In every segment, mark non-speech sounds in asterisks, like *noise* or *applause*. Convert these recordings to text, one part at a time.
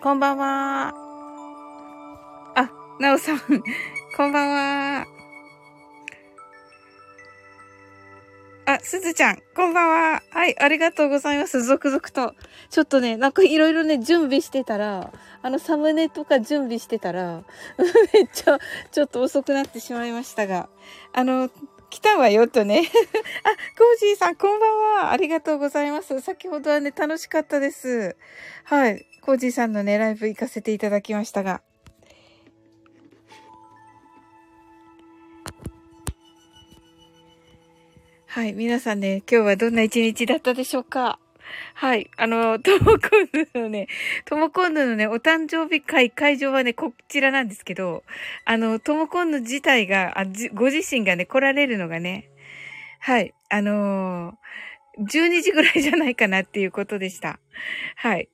こんばんは。あ、なおさん、*laughs* こんばんは。あ、すずちゃん、こんばんは。はい、ありがとうございます。続々と。ちょっとね、なんかいろいろね、準備してたら、あの、サムネとか準備してたら、*laughs* めっちゃ、ちょっと遅くなってしまいましたが、あの、来たわよとね。*laughs* あ、コージーさん、こんばんは。ありがとうございます。先ほどはね、楽しかったです。はい。コージさんのね、ライブ行かせていただきましたが。はい。皆さんね、今日はどんな一日だったでしょうか？はい。あの、ともこんぬのね、ともこんぬのね、お誕生日会会場はね、こちらなんですけど、あの、ともこんぬ自体が、あご自身がね、来られるのがね、はい。あのー、12時ぐらいじゃないかなっていうことでした。はい。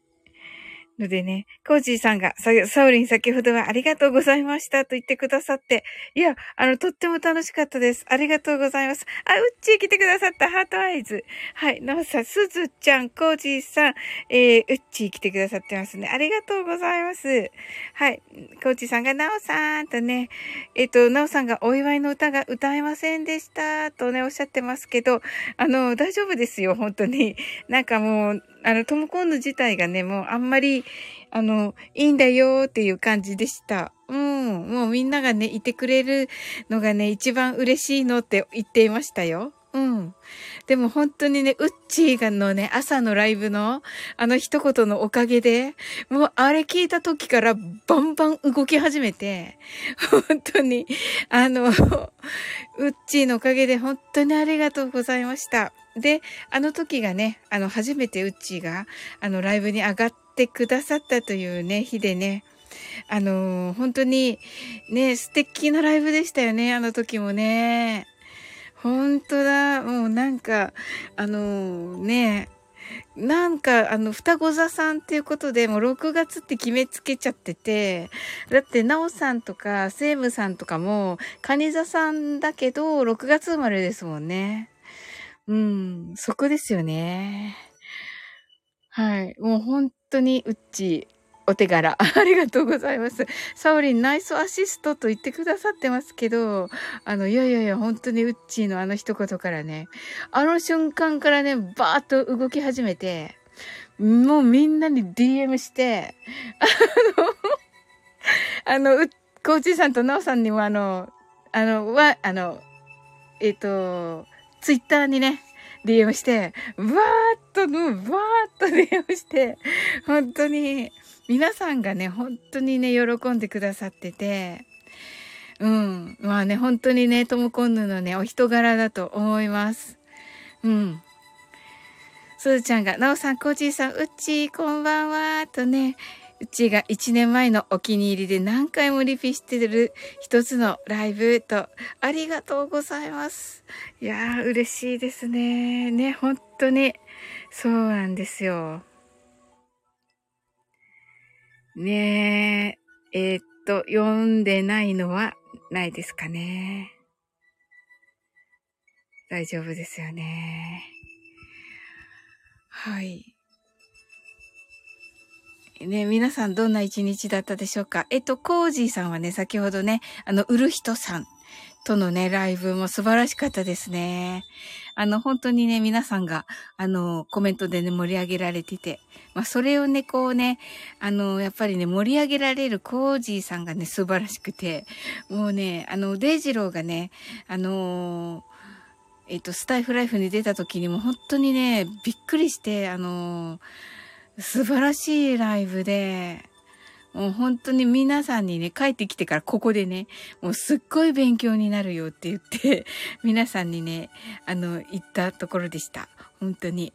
のでね、コージーさんが、サウリン先ほどはありがとうございましたと言ってくださって、いや、あの、とっても楽しかったです。ありがとうございます。あ、うっちー来てくださったハートアイズ。はい、なおさん、すずちゃん、コージーさん、えー、うっちー来てくださってますね。ありがとうございます。はい、コージーさんが、なおさんとね、えっ、ー、と、なおさんがお祝いの歌が歌えませんでしたとね、おっしゃってますけど、あの、大丈夫ですよ、本当に。なんかもう、あの、トムコンヌ自体がね、もうあんまり、あの、いいんだよっていう感じでした。うん。もうみんながね、いてくれるのがね、一番嬉しいのって言っていましたよ。うん。でも本当にね、ウッチーがのね、朝のライブのあの一言のおかげで、もうあれ聞いた時からバンバン動き始めて、本当に、あの、ウッチーのおかげで本当にありがとうございました。で、あの時がね、あの、初めてウッチーが、あの、ライブに上がってくださったというね、日でね、あの本当に、ね、素敵なライブでしたよね、あの時もね。本当だ。もうなんか、あのー、ね、なんか、あの、双子座さんっていうことで、もう6月って決めつけちゃってて、だって、なおさんとか、セイムさんとかも、カニ座さんだけど、6月生まれですもんね。うん、そこですよね。はい。もう本当に、うっち、お手柄。*laughs* ありがとうございます。サオリン、ナイスアシストと言ってくださってますけど、あの、いやいやいや、本当にウッチーのあの一言からね、あの瞬間からね、バーッと動き始めて、もうみんなに DM して、あの、あの、コーチさんとナオさんにもあの、あの、は、あの、えっ、ー、と、ツイッターにね、DM して、わーっと、わーっと DM して、本当に、皆さんがね、本当にね、喜んでくださってて、うん。まあね、本当にね、トムコンヌのね、お人柄だと思います。うん。すずちゃんが、なおさん、コージーさん、うっちー、こんばんは、とね、うちが1年前のお気に入りで何回もリピしてる一つのライブと、ありがとうございます。いやー、嬉しいですね。ね、本当に。そうなんですよ。ねえ、えー、っと、読んでないのはないですかね。大丈夫ですよね。はい。ね、皆さんどんな一日だったでしょうか？えっと、コージーさんはね、先ほどね、あの、売る人さんとのね、ライブも素晴らしかったですね。あの、本当にね、皆さんが、あの、コメントでね、盛り上げられてて、まあ、それをね、こうね、あの、やっぱりね、盛り上げられるコージーさんがね、素晴らしくて、もうね、あの、デイジローがね、あのえっと、スタイフライフに出た時にも本当にね、びっくりして、あの素晴らしいライブで、もう本当に皆さんにね、帰ってきてからここでね、もうすっごい勉強になるよって言って、*laughs* 皆さんにね、あの、言ったところでした。本当に。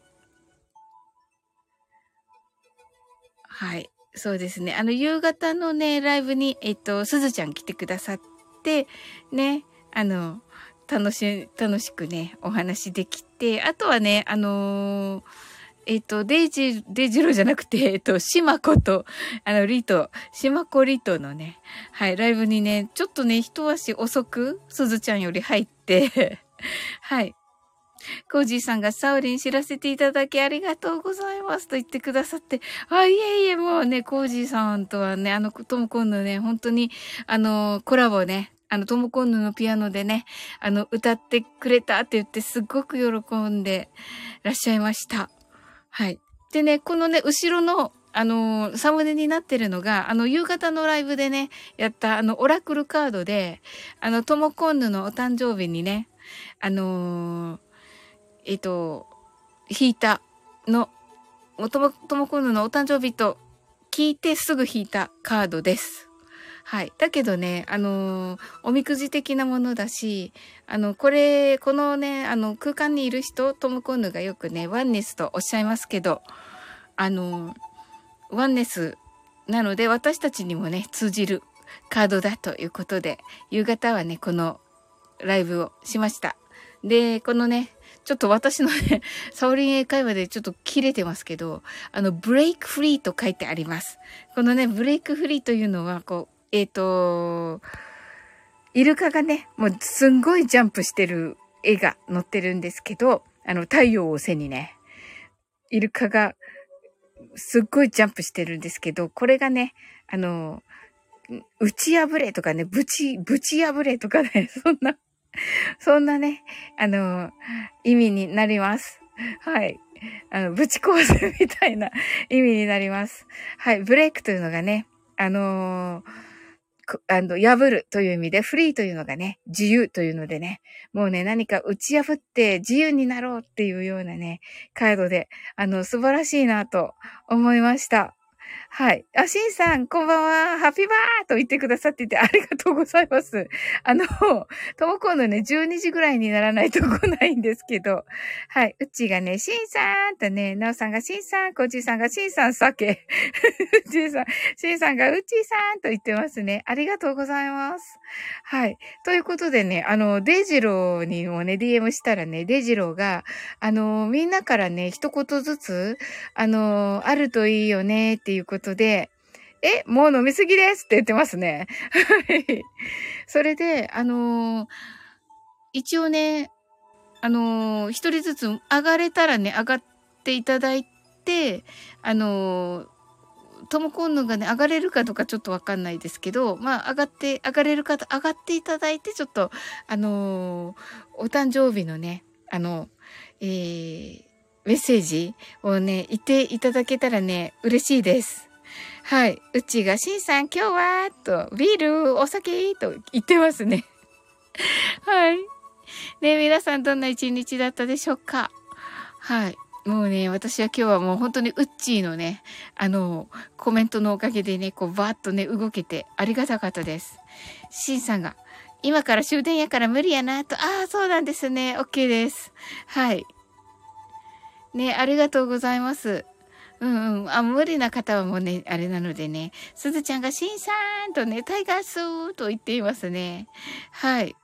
はい。そうですね。あの、夕方のね、ライブに、えっと、すずちゃん来てくださって、ね、あの、楽し、楽しくね、お話できて、あとはね、あのーえっ、と、デイジ、デイジロじゃなくて、*laughs* えっ、と、シマコと、あの、リト、シマコリトのね、はい、ライブにね、ちょっとね、一足遅く、すずちゃんより入って *laughs* はい、コージーさんがサウリン知らせていただきありがとうございますと言ってくださって、あ、いえいえ、もうね、コージーさんとはね、あの、トモコンヌね、本当に、あの、コラボね、あの、トモコンヌのピアノでね、あの、歌ってくれたって言ってすっごく喜んでらっしゃいました。はい。でね、このね、後ろの、あのサムネになってるのが、あの、夕方のライブでね、やった、あの、オラクルカードで、あの、トモコンヌのお誕生日にね、あのー、えっ、ー、と、引いたの、とも、ともこぬのお誕生日と聞いてすぐ引いたカードです。はい。だけどね、あのー、おみくじ的なものだし、あの、これ、このね、あの、空間にいる人、トムコンヌがよくね、ワンネスとおっしゃいますけど、あのー、ワンネスなので、私たちにもね、通じるカードだということで、夕方はね、このライブをしました。で、このね、ちょっと私のね、サオリン英会話でちょっと切れてますけど、あの、ブレイクフリーと書いてあります。このね、ブレイクフリーというのは、こう、えっ、ー、と、イルカがね、もうすんごいジャンプしてる絵が載ってるんですけど、あの、太陽を背にね、イルカがすっごいジャンプしてるんですけど、これがね、あの、打ち破れとかね、ぶち、ぶち破れとかね、*laughs* そんなそんなね、あの、意味になります。はい。あの、ぶち壊すみたいな意味になります。はい。ブレイクというのがね、あのー、あの、破るという意味で、フリーというのがね、自由というのでね、もうね、何か打ち破って自由になろうっていうようなね、カードで、あの、素晴らしいなと思いました。はい。あ、しんさん、こんばんは。ハッピーバーと言ってくださっててありがとうございます。あの、ともこのね、12時ぐらいにならないと来ないんですけど、はい。うちがね、しんさんとね、なおさんがしんさん、こじさんがしん *laughs* さん、さけ。うちさん、しんさんがうちさんと言ってますね。ありがとうございます。はい。ということでね、あの、デイジローにもね、DM したらね、デイジローが、あの、みんなからね、一言ずつ、あの、あるといいよねっていうことで、え、もう飲みすぎですって言ってますね。はい。それで、あのー、一応ね、あのー、一人ずつ上がれたらね、上がっていただいて、あのー、トモコンヌがね、上がれるかどうかちょっとわかんないですけど、まあ、上がって、上がれる方、上がっていただいて、ちょっと、あのお誕生日のね、あの、えー、メッセージをね、言っていただけたらね、嬉しいです。はい。うちが、しんさん今日はと、ビール、お酒と言ってますね。*laughs* はい。ね皆さんどんな一日だったでしょうか？はい。もうね、私は今日はもう本当にウッチーのね、あの、コメントのおかげでね、こうバーッとね、動けてありがたかったです。シンさんが、今から終電やから無理やなと、ああ、そうなんですね。OK です。はい。ね、ありがとうございます。うんうん。あ、無理な方はもうね、あれなのでね。すずちゃんが、しんさんとね、タイガースーと言っていますね。はい。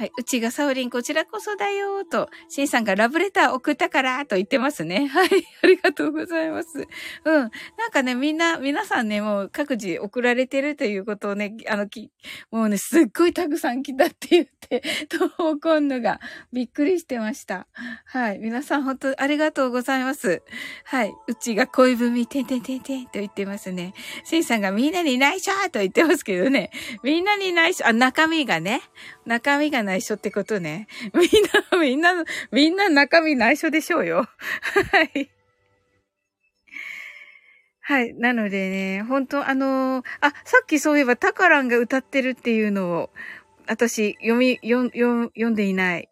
はい。うちがサオリンこちらこそだよと、シンさんがラブレター送ったからと言ってますね。*laughs* はい。ありがとうございます。うん。なんかね、みんな、皆さんね、もう各自送られてるということをね、あの、き、もうね、すっごいたくさん来たって言って、*laughs* と、今度がびっくりしてました。はい。皆さん本当ありがとうございます。はい。うちが恋文、てんてんてんてんと言ってますね。シンさんがみんなに内緒と言ってますけどね。みんなに内緒、あ、中身がね。中身が内緒ってことね。*laughs* みんな、みんな、みんな中身内緒でしょうよ。*laughs* はい。はい。なのでね、本当あのー、あ、さっきそういえばタカランが歌ってるっていうのを、私、読み、読、読、読んでいない。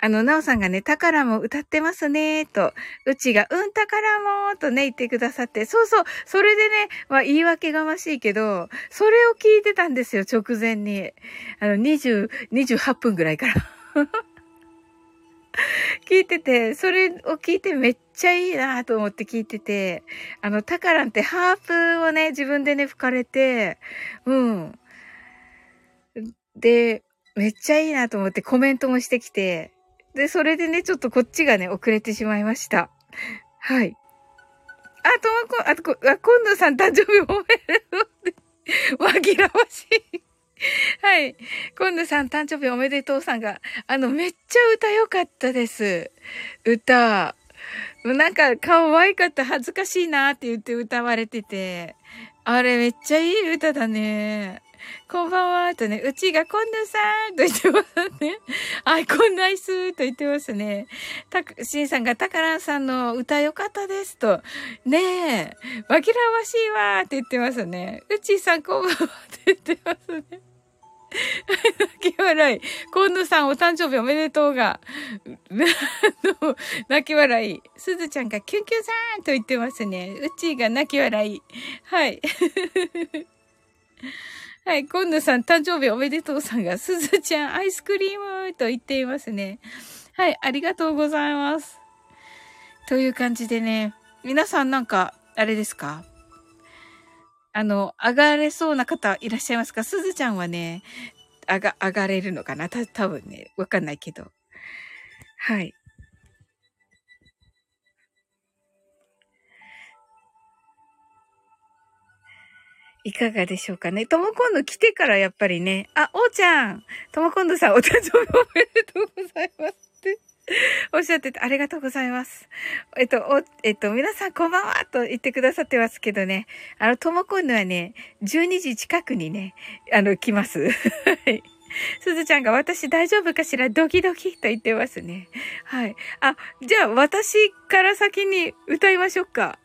あの、なおさんがね、宝も歌ってますね、と、うちが、うん、宝も、とね、言ってくださって、そうそう、それでね、まあ、言い訳がましいけど、それを聞いてたんですよ、直前に。あの、20、28分ぐらいから。*laughs* 聞いてて、それを聞いてめっちゃいいなと思って聞いてて、あの、タカランってハープをね、自分でね、吹かれて、うん。で、めっちゃいいなと思ってコメントもしてきて、で、それでね、ちょっとこっちがね、遅れてしまいました。はい。あ、ともこ、あ、こ、あ、今度さん誕生日おめでとうって。紛らわしい。はい。今度さん誕生日おめでとうさんが、あの、めっちゃ歌良かったです。歌。なんか、可愛かった、恥ずかしいなって言って歌われてて。あれめっちゃいい歌だね。こんばんは、とね、うちがこんなさーと言ってますね。*laughs* あい、こんないすーと言ってますね。たく、しんさんがたからんさんの歌良かったですと。ねえ、紛らわしいわーって言ってますね。うちさんこんばんはって言ってますね。泣き笑い。今野さんお誕生日おめでとうが。*laughs* 泣き笑い。すずちゃんがキュンキュンさんと言ってますね。うちが泣き笑い。はい。はい、今野さん誕生日おめでとうさんが、すずちゃんアイスクリームと言っていますね。はい、ありがとうございます。という感じでね、皆さんなんか、あれですか？あの、上がれそうな方いらっしゃいますか？すずちゃんはね、上が、上がれるのかな？た、多分ね、わかんないけど。はい。いかがでしょうかね。ともこんの来てからやっぱりね、あ、おーちゃんともこんのさんお誕生日おめでとうございますって。おっしゃってて、ありがとうございます。えっと、お、えっと、皆さんこんばんはと言ってくださってますけどね、あの、ともこんのはね、12時近くにね、あの、来ます。はい。すずちゃんが私大丈夫かしら？ドキドキと言ってますね。はい。あ、じゃあ私から先に歌いましょうか。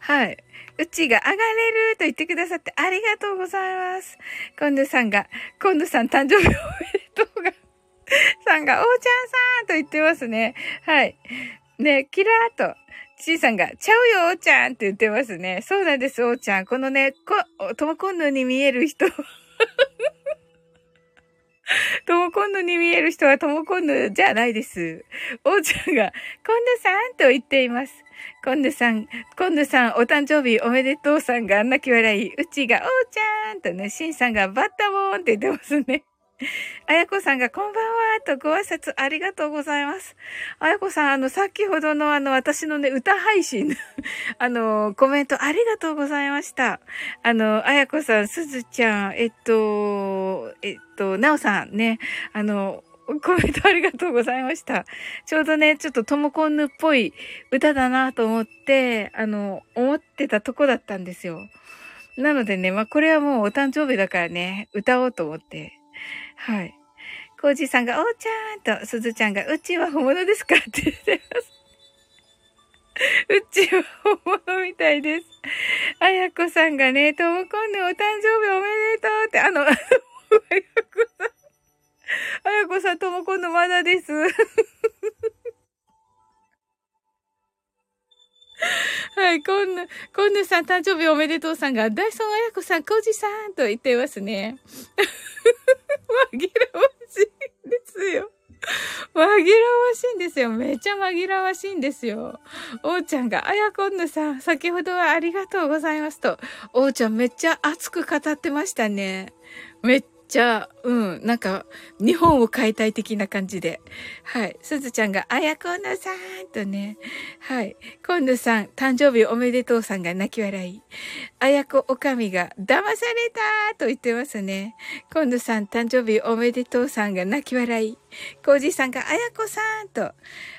はい。うちが上がれると言ってくださってありがとうございます。今度さんが、今度さん誕生日おめでとうが、*laughs* さんが、おーちゃんさんと言ってますね。はい。ね、キラーと、ちーさんが、ちゃうよ、おーちゃんって言ってますね。そうなんです、おーちゃん。このね、こ、ともこんのに見える人。ともこんのに見える人はともこんのじゃないです。おうちゃんが、こんなさんと言っています。コンヌさん、コンヌさん、お誕生日おめでとうさんが泣き笑い、うちが、おうちゃんとね、シンさんがバッタボーンって言ってますね。あやこさんがこんばんはとご挨拶ありがとうございます。あやこさん、あの、先ほどのあの、私のね、歌配信、*laughs* あの、コメントありがとうございました。あの、あやこさん、すずちゃん、えっと、えっと、なおさんね、あの、コメントありがとうございました。ちょうどね、ちょっとトモコンヌっぽい歌だなと思って、あの、思ってたとこだったんですよ。なのでね、まあ、これはもうお誕生日だからね、歌おうと思って。はい。コージさんが、おーちゃんと、すずちゃんが、うちは本物ですかって言ってます。うちは本物みたいです。あやこさんがね、ともこんでお誕生日おめでとうって、あの、あやこさんあやこさんともこんのまだです。*laughs* はい、こんな、こんなさん誕生日おめでとうさんが、ダイソンあやこさん、コジさんと言ってますね。*laughs* 紛らわしいんですよ。紛らわしいんですよ。めちゃ紛らわしいんですよ。おーちゃんが、あやこんぬさん、先ほどはありがとうございますと。おーちゃんめっちゃ熱く語ってましたね。めっちゃあ、うん、なんか、日本を変えたい的な感じで。はい。すずちゃんが、あやこんのさんとね。はい。こんのさん、誕生日おめでとうさんが泣き笑い。あやこおかみが、騙されたと言ってますね。こんのさん、誕生日おめでとうさんが泣き笑い。こうじさんが、あやこさんと。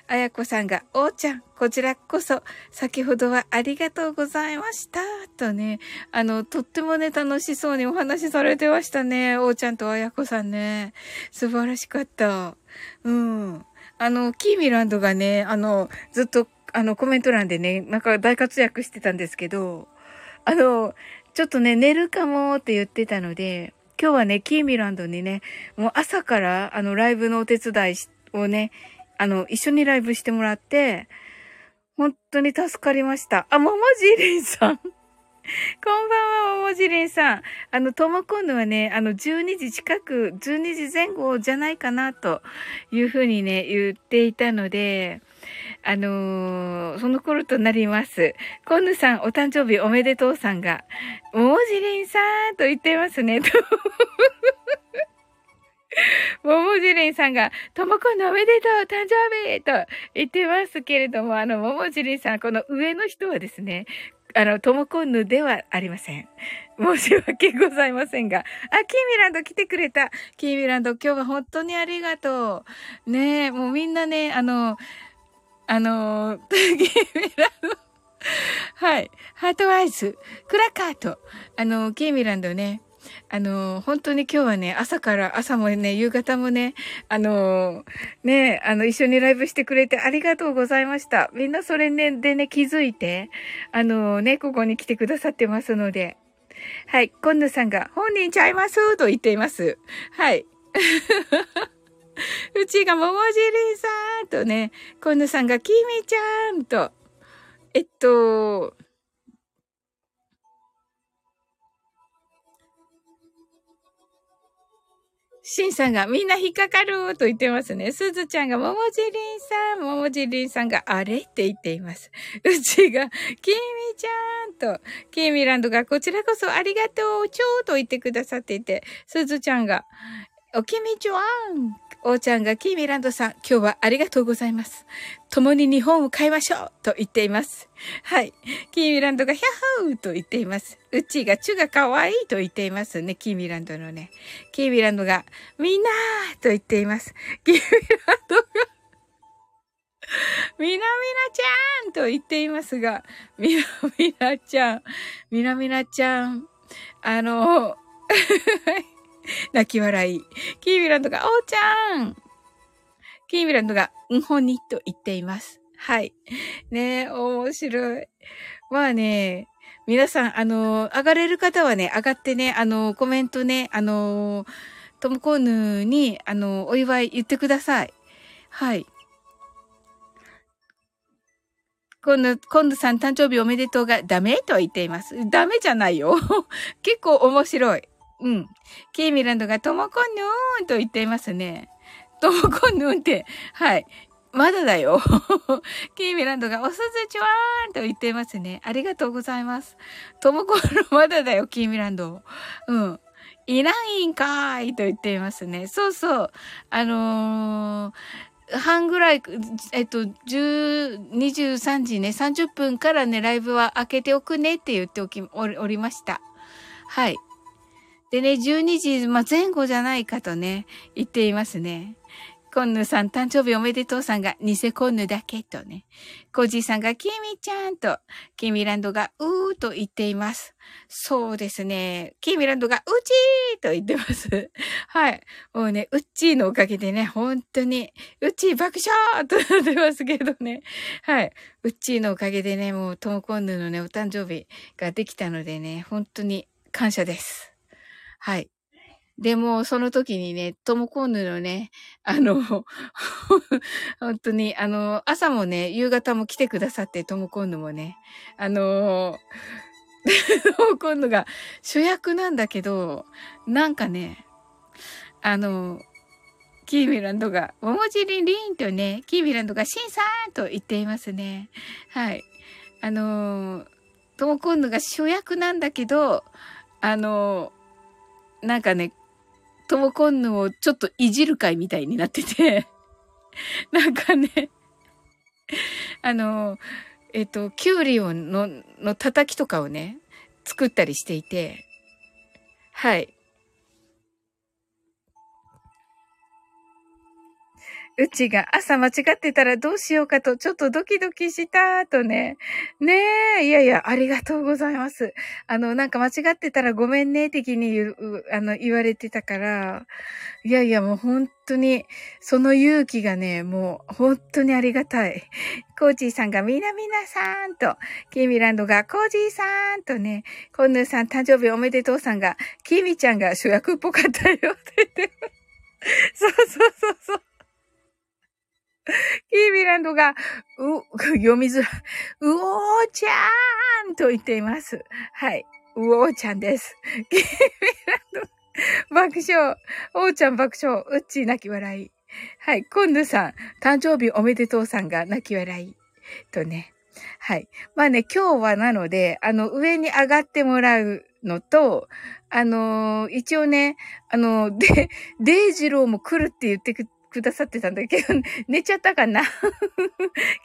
あやこさんが、おーちゃん、こちらこそ、先ほどはありがとうございました。とね、あの、とってもね、楽しそうにお話しされてましたね。おーちゃんとあやこさんね。素晴らしかった。うん。あの、キーミランドがね、あの、ずっと、あの、コメント欄でね、なんか大活躍してたんですけど、あの、ちょっとね、寝るかもって言ってたので、今日はね、キーミランドにね、もう朝から、あの、ライブのお手伝いをね、あの、一緒にライブしてもらって、本当に助かりました。あ、ももじりんさん。*laughs* こんばんは、ももじりんさん。あの、ともこんぬはね、あの、12時近く、12時前後じゃないかな、というふうにね、言っていたので、あのー、その頃となります。コンヌさん、お誕生日おめでとうさんが、ももじりんさんと言ってますね。とももじりんさんが、ともこんのおめでとう誕生日と言ってますけれども、あの、ももじりんさん、この上の人はですね、あの、ともこんぬではありません。申し訳ございませんが。あ、キーミランド来てくれた。キーミランド、今日は本当にありがとう。ねえ、もうみんなね、あの、あの、*laughs* キーミランド、はい。ハートアイズ、クラカート、あの、キーミランドね、あの、本当に今日はね、朝から、朝もね、夕方もね、あの、ね、あの、一緒にライブしてくれてありがとうございました。みんなそれね、でね、気づいて、あのね、ここに来てくださってますので。はい、コンヌさんが、本人ちゃいます？と言っています。はい。*laughs* うちがももじりさんとね、コンヌさんがきみちゃんと、えっと、シンさんがみんな引っかかると言ってますね。すずちゃんがももじりんさん、ももじりんさんがあれって言っています。うちが、きみちゃんと、きみランドがこちらこそありがとう、ちょーと言ってくださっていて、すずちゃんが、おきみちょあんおーちゃんがキーミランドさん、今日はありがとうございます。共に日本を買いましょうと言っています。はい。キーミランドがヒャッハーと言っています。うちがチュが可愛いと言っていますね。キーミランドのね。キーミランドがみんなーと言っています。キーミランドがみなみなちゃんと言っていますが、みなみなちゃん、みなみなちゃん、あの、*laughs* *laughs* 泣き笑い。キービランドが、おーちゃんキービランドが、うんほにと言っています。はい。ねえ、面白い。まあね、皆さん、あの、上がれる方はね、上がってね、あの、コメントね、あの、トムコーヌに、あの、お祝い言ってください。はい。今度、今度さん誕生日おめでとうがダメと言っています。ダメじゃないよ。*laughs* 結構面白い。うん。ケイミランドがともこぬーんと言っていますね。ともこぬーんって、はい。まだだよ。*laughs* ケイミランドがおすずちわーんと言っていますね。ありがとうございます。ともこんぬまだだよ、ケイミランド。うん。いないんかーいと言っていますね。そうそう。あのー、半ぐらい、えっと、10、23時ね、30分からね、ライブは開けておくねって言っておき、おりました。はい。でね、12時、まあ、前後じゃないかとね、言っていますね。コンヌさん、誕生日おめでとうさんが、偽コンヌだけとね。コージーさんが、キミちゃんと、キミランドが、うーと言っています。そうですね。キミランドが、うちーと言ってます。はい。もうね、うっちーのおかげでね、本当に、うっちー爆笑となってますけどね。はい。うっちーのおかげでね、もう、トモコンヌのね、お誕生日ができたのでね、本当に感謝です。はい。でも、その時にね、トモコンヌのね、あの、*laughs* 本当に、あの、朝もね、夕方も来てくださって、トモコンヌもね、あの、トモコンヌが主役なんだけど、なんかね、あの、キーミランドが、ももじりんりんとね、キーミランドがシンさんと言っていますね。はい。あの、トモコンヌが主役なんだけど、あの、なんかね、トモコンヌをちょっといじる会みたいになってて *laughs* なんかねあの、えっ、と、キュウリをの、の叩きとかをね、作ったりしていて、はい。うちが朝間違ってたらどうしようかと、ちょっとドキドキしたとね。ねえ、いやいや、ありがとうございます。あの、なんか間違ってたらごめんね、的に言う、あの、言われてたから、いやいや、もう本当に、その勇気がね、もう本当にありがたい。コーチーさんがみなみなさんと、キーミランドがコージーさんとね、コンヌーさん誕生日おめでとうさんが、キーミちゃんが主役っぽかったよって言って。そうそうそうそう。*laughs* キービランドが、う、*laughs* 読みづらい。うおーちゃーんと言っています。はい。うおーちゃんです。*laughs* キービランド、爆笑。おーちゃん爆笑。うっちー泣き笑い。はい。コンヌさん、誕生日おめでとうさんが泣き笑い。とね。はい。まあね、今日はなので、あの、上に上がってもらうのと、あのー、一応ね、あの、で、デイジローも来るって言ってくくださってたんだけど、*laughs* 寝ちゃったかな？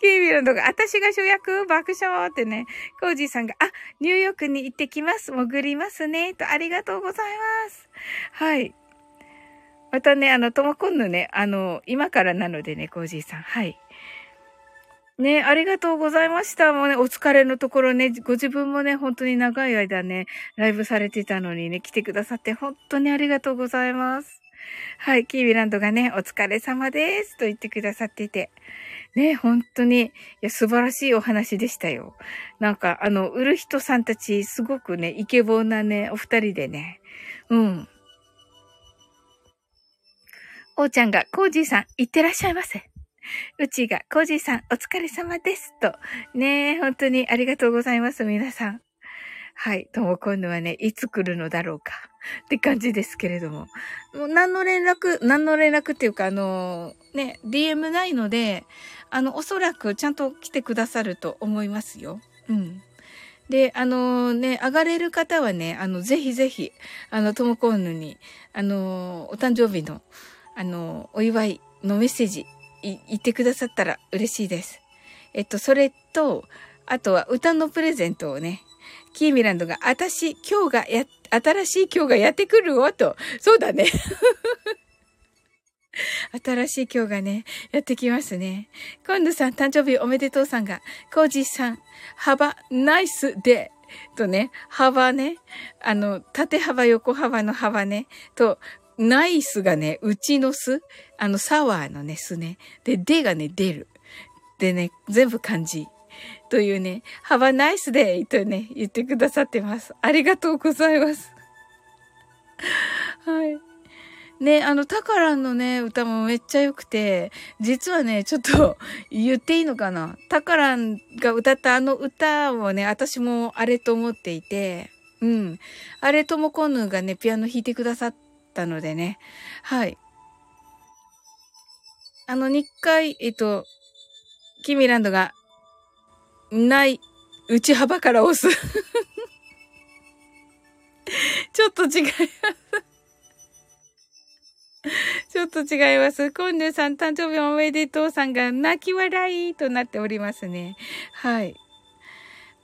キービランドが、私が主役？爆笑ってね、コージーさんが、あ、ニューヨークに行ってきます。潜りますね。と、ありがとうございます。はい。またね、あの、ともこんぬね、あの、今からなのでね、コージーさん。はい。ね、ありがとうございました。もうね、お疲れのところね、ご自分もね、本当に長い間ね、ライブされてたのにね、来てくださって本当にありがとうございます。はい、キービランドがね、お疲れ様ですと言ってくださっていて。ね、本当に、いや、素晴らしいお話でしたよ。なんか、あの、売る人さんたち、すごくね、イケボーなね、お二人でね。うん。おーちゃんが、コージーさん、いってらっしゃいませ。うちが、コージーさん、お疲れ様です。と。ね、本当にありがとうございます、皆さん。はい。とも今度はね、いつ来るのだろうか。って感じですけれども。もう何の連絡、何の連絡っていうか、あの、ね、DM ないので、あの、おそらくちゃんと来てくださると思いますよ。うん。で、あのね、上がれる方はね、あの、ぜひぜひ、あの、ともこんぬに、あの、お誕生日の、あの、お祝いのメッセージ言ってくださったら嬉しいです。えっと、それと、あとは歌のプレゼントをね、キーミランドが、あたし、今日がや、新しい今日がやってくるわと。そうだね。*laughs* 新しい今日がね、やってきますね。今度さん、誕生日おめでとうさんが、コージーさん、幅、ナイスで、とね、幅ね、あの、縦幅、横幅の幅ね、と、ナイスがね、うちの巣あの、サワーのね、巣ね。で、でがね、出る。でね、全部漢字。というね、Have a nice day とね、言ってくださってます。ありがとうございます。はい。ね、あの、タカランのね、歌もめっちゃ良くて、実はね、ちょっと言っていいのかなタカランが歌ったあの歌をね、私もあれと思っていて、うん。あれともこぬがね、ピアノ弾いてくださったのでね。はい。あの、2回、えっと、キミランドが、ない、内幅から押す。*laughs* ちょっと違います。ちょっと違います。コンヌさん誕生日おめでとうさんが泣き笑いとなっておりますね。はい。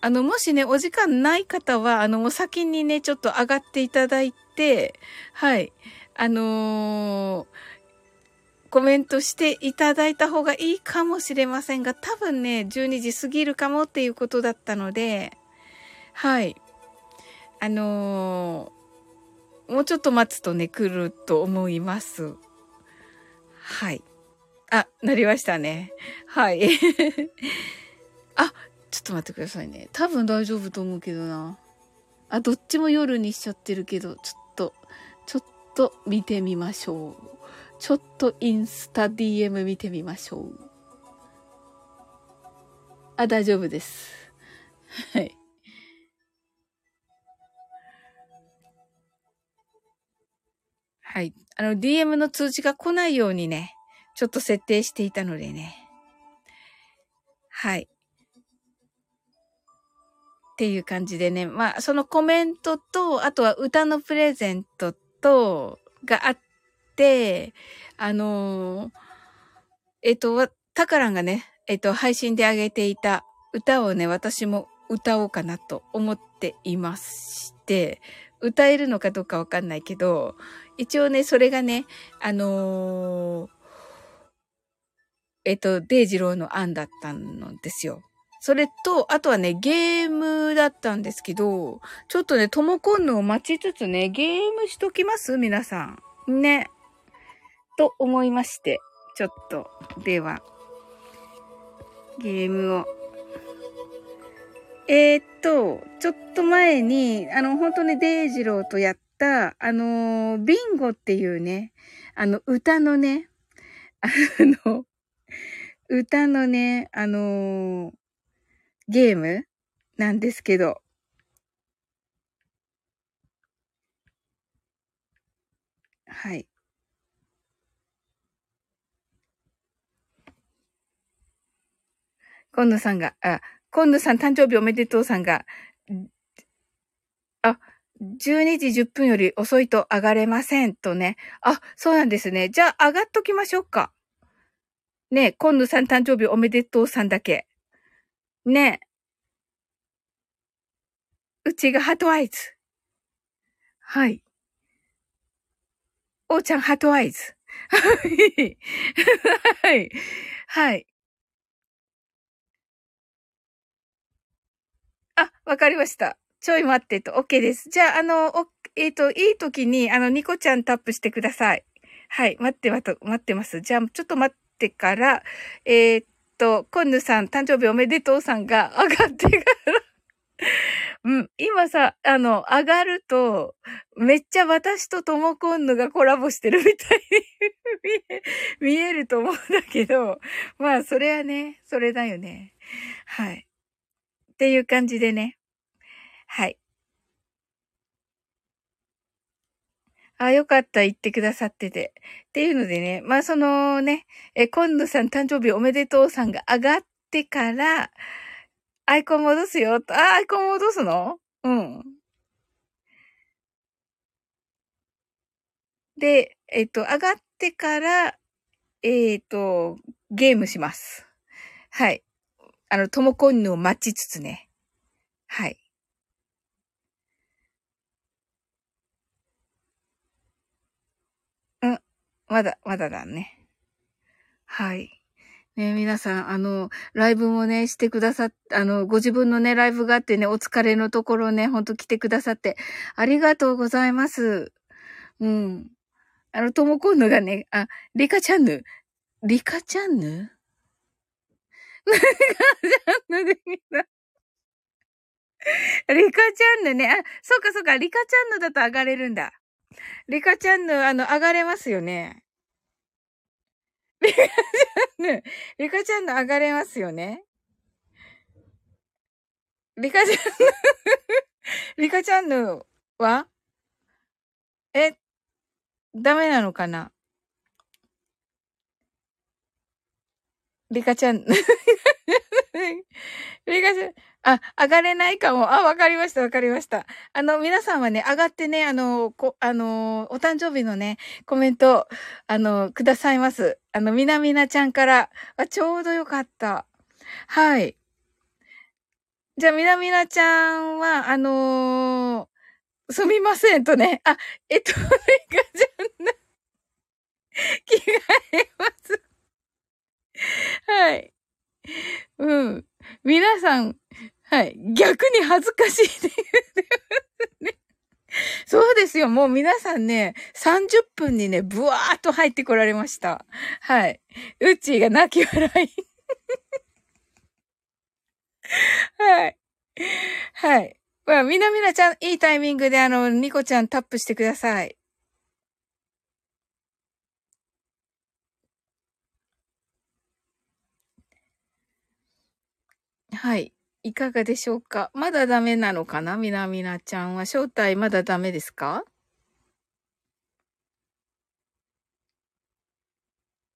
あの、もしね、お時間ない方は、あの、お先にね、ちょっと上がっていただいて、はい。あのー、コメントしていただいた方がいいかもしれませんが、多分ね、12時過ぎるかもっていうことだったので、はい。あのー、もうちょっと待つとね、来ると思います。はい。あ、なりましたね。はい。*laughs* あ、ちょっと待ってくださいね。多分大丈夫と思うけどな。あ、どっちも夜にしちゃってるけど、ちょっと、ちょっと見てみましょう。ちょっとインスタ DM 見てみましょう。あ、大丈夫です。はい。はい。あの、DM の通知が来ないようにね、ちょっと設定していたのでね。はい。っていう感じでね、まあ、そのコメントと、あとは歌のプレゼントと、があって、あのー、えっと、タカランがね、えっと、配信で上げていた歌をね、私も歌おうかなと思っていまして、歌えるのかどうかわかんないけど、一応ね、それがね、あの、えっと、デイジローの案だったのですよ。それと、あとはね、ゲームだったんですけど、ちょっとね、ともこんのを待ちつつね、ゲームしときます？皆さん。ね。と思いまして、ちょっと、では、ゲームを。えー、っと、ちょっと前に、あの、本当にデイジローとやった、あのビンゴっていうね、あの、歌のね、あの、歌のね、あのゲームなんですけど、はい。今野さんが、あ、今野さん誕生日おめでとうさんが、あ、12時10分より遅いと上がれませんとね。あ、そうなんですね。じゃあ上がっときましょうか。ね今度さん誕生日おめでとうさんだけ。ねうちがハートアイズ。はい。おーちゃんハートアイズ。はい。はい。あ、わかりました。ちょい待ってと、OK です。じゃあ、あの、えっ、ー、と、いい時に、あの、ニコちゃんタップしてください。はい、待って、待ってます。じゃあ、ちょっと待ってから、えー、っと、コンヌさん、誕生日おめでとうさんが上がってから *laughs* うん、今さ、あの、上がると、めっちゃ私とともこんぬがコラボしてるみたいに *laughs* 見えると思うんだけど、まあ、それはね、それだよね。はい。っていう感じでね。はい。あ、よかった、言ってくださってて。っていうのでね、まあそのね、え、今度さん誕生日おめでとうさんが上がってから、アイコン戻すよ。あ、アイコン戻すの？うん。で、えっと、上がってから、えっと、ゲームします。はい。あの、ともこんぬを待ちつつね。はい。んまだ、まだだね。はい。ね、皆さん、あの、ライブもね、してくださっ、あの、ご自分のね、ライブがあってね、お疲れのところね、ほんと来てくださって、ありがとうございます。うん。あの、ともこんのがね、あ、リカチャンヌ。リカチャンヌンヌでみんな。リカチャンヌね。あ、そうかそうか。リカチャンヌだと上がれるんだ。リカちゃんの、あの、上がれますよね。リカちゃんの、リカちゃんの上がれますよね。リカちゃんのリカちゃんのは？え、ダメなのかな？リカちゃん、*laughs* リカちゃん、あ、上がれないかも。あ、わかりました、わかりました。あの、皆さんはね、上がってね、あの、こ、あの、お誕生日のね、コメント、あの、くださいます。あの、みなみなちゃんから、あ、ちょうどよかった。はい。じゃあ、みなみなちゃんは、あのー、すみませんとね、あ、えっと、レカちゃんな、着替えます。はい。うん。皆さん、はい。逆に恥ずかしいって言ね。そうですよ。もう皆さんね、30分にね、ブワーっと入ってこられました。はい。うっちーが泣き笑い。はい。はい。まあ、みなみなちゃん、いいタイミングであの、ニコちゃんタップしてください。はい。いかがでしょうか？まだダメなのかな？みなみなちゃんは。正体まだダメですか？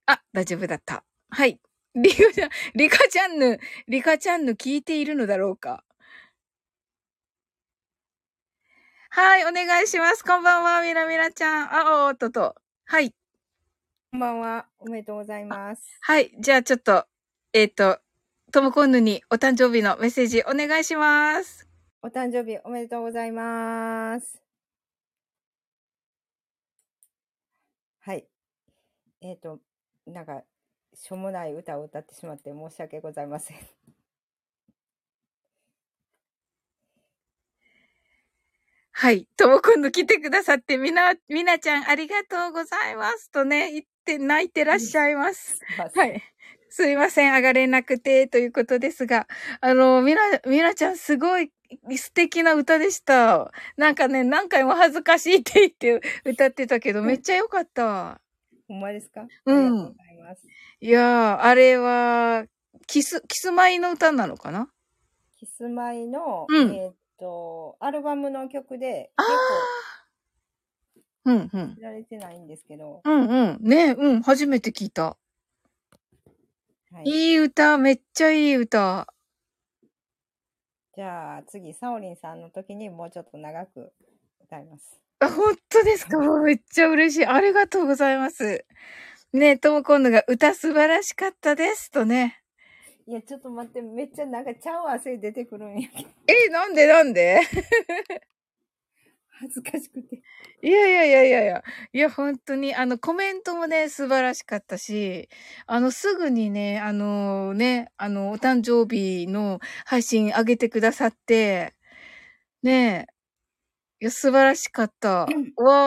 あ、大丈夫だった。はい。リカちゃん、リカちゃんぬ、リカちゃんぬ聞いているのだろうか？はい、お願いします。こんばんは、みなみなちゃん。あ、おーっとと。はい。こんばんは。おめでとうございます。はい。じゃあちょっと、えっ、ー、と、ともこんぬにお誕生日のメッセージお願いします。お誕生日おめでとうございます。はい。えっ、ー、と、なんか、しょうもない歌を歌ってしまって申し訳ございません。はい。ともくんの来てくださって、みな、みなちゃんありがとうございますとね、言って泣いてらっしゃいます。はい。すいません、上がれなくて、ということですが、あの、みな、みなちゃんすごい素敵な歌でした。なんかね、何回も恥ずかしいって言って歌ってたけど、めっちゃ良かった。ほんまですか？うん。いやー、あれは、キス、キスマイの歌なのかな？キスマイの、うん、えっ、と、アルバムの曲で、結構、うんうん。知られてないんですけど。うんうん。ねうん、初めて聞いた。はい、いい歌、めっちゃいい歌。じゃあ次、サオリンさんの時にもうちょっと長く歌います。あ、本当ですか？も *laughs* うめっちゃ嬉しい。ありがとうございます。ね、とも今度が歌素晴らしかったです。とね。いや、ちょっと待って、めっちゃなんかちゃう汗出てくるんやけど。え、なんでなんで？*laughs* 恥ずかしくて。いやいやいやいやいや。いや、本当に、あの、コメントもね、素晴らしかったし、あの、すぐにね、あのね、あの、お誕生日の配信上げてくださって、ねえ、いや、素晴らしかった。わ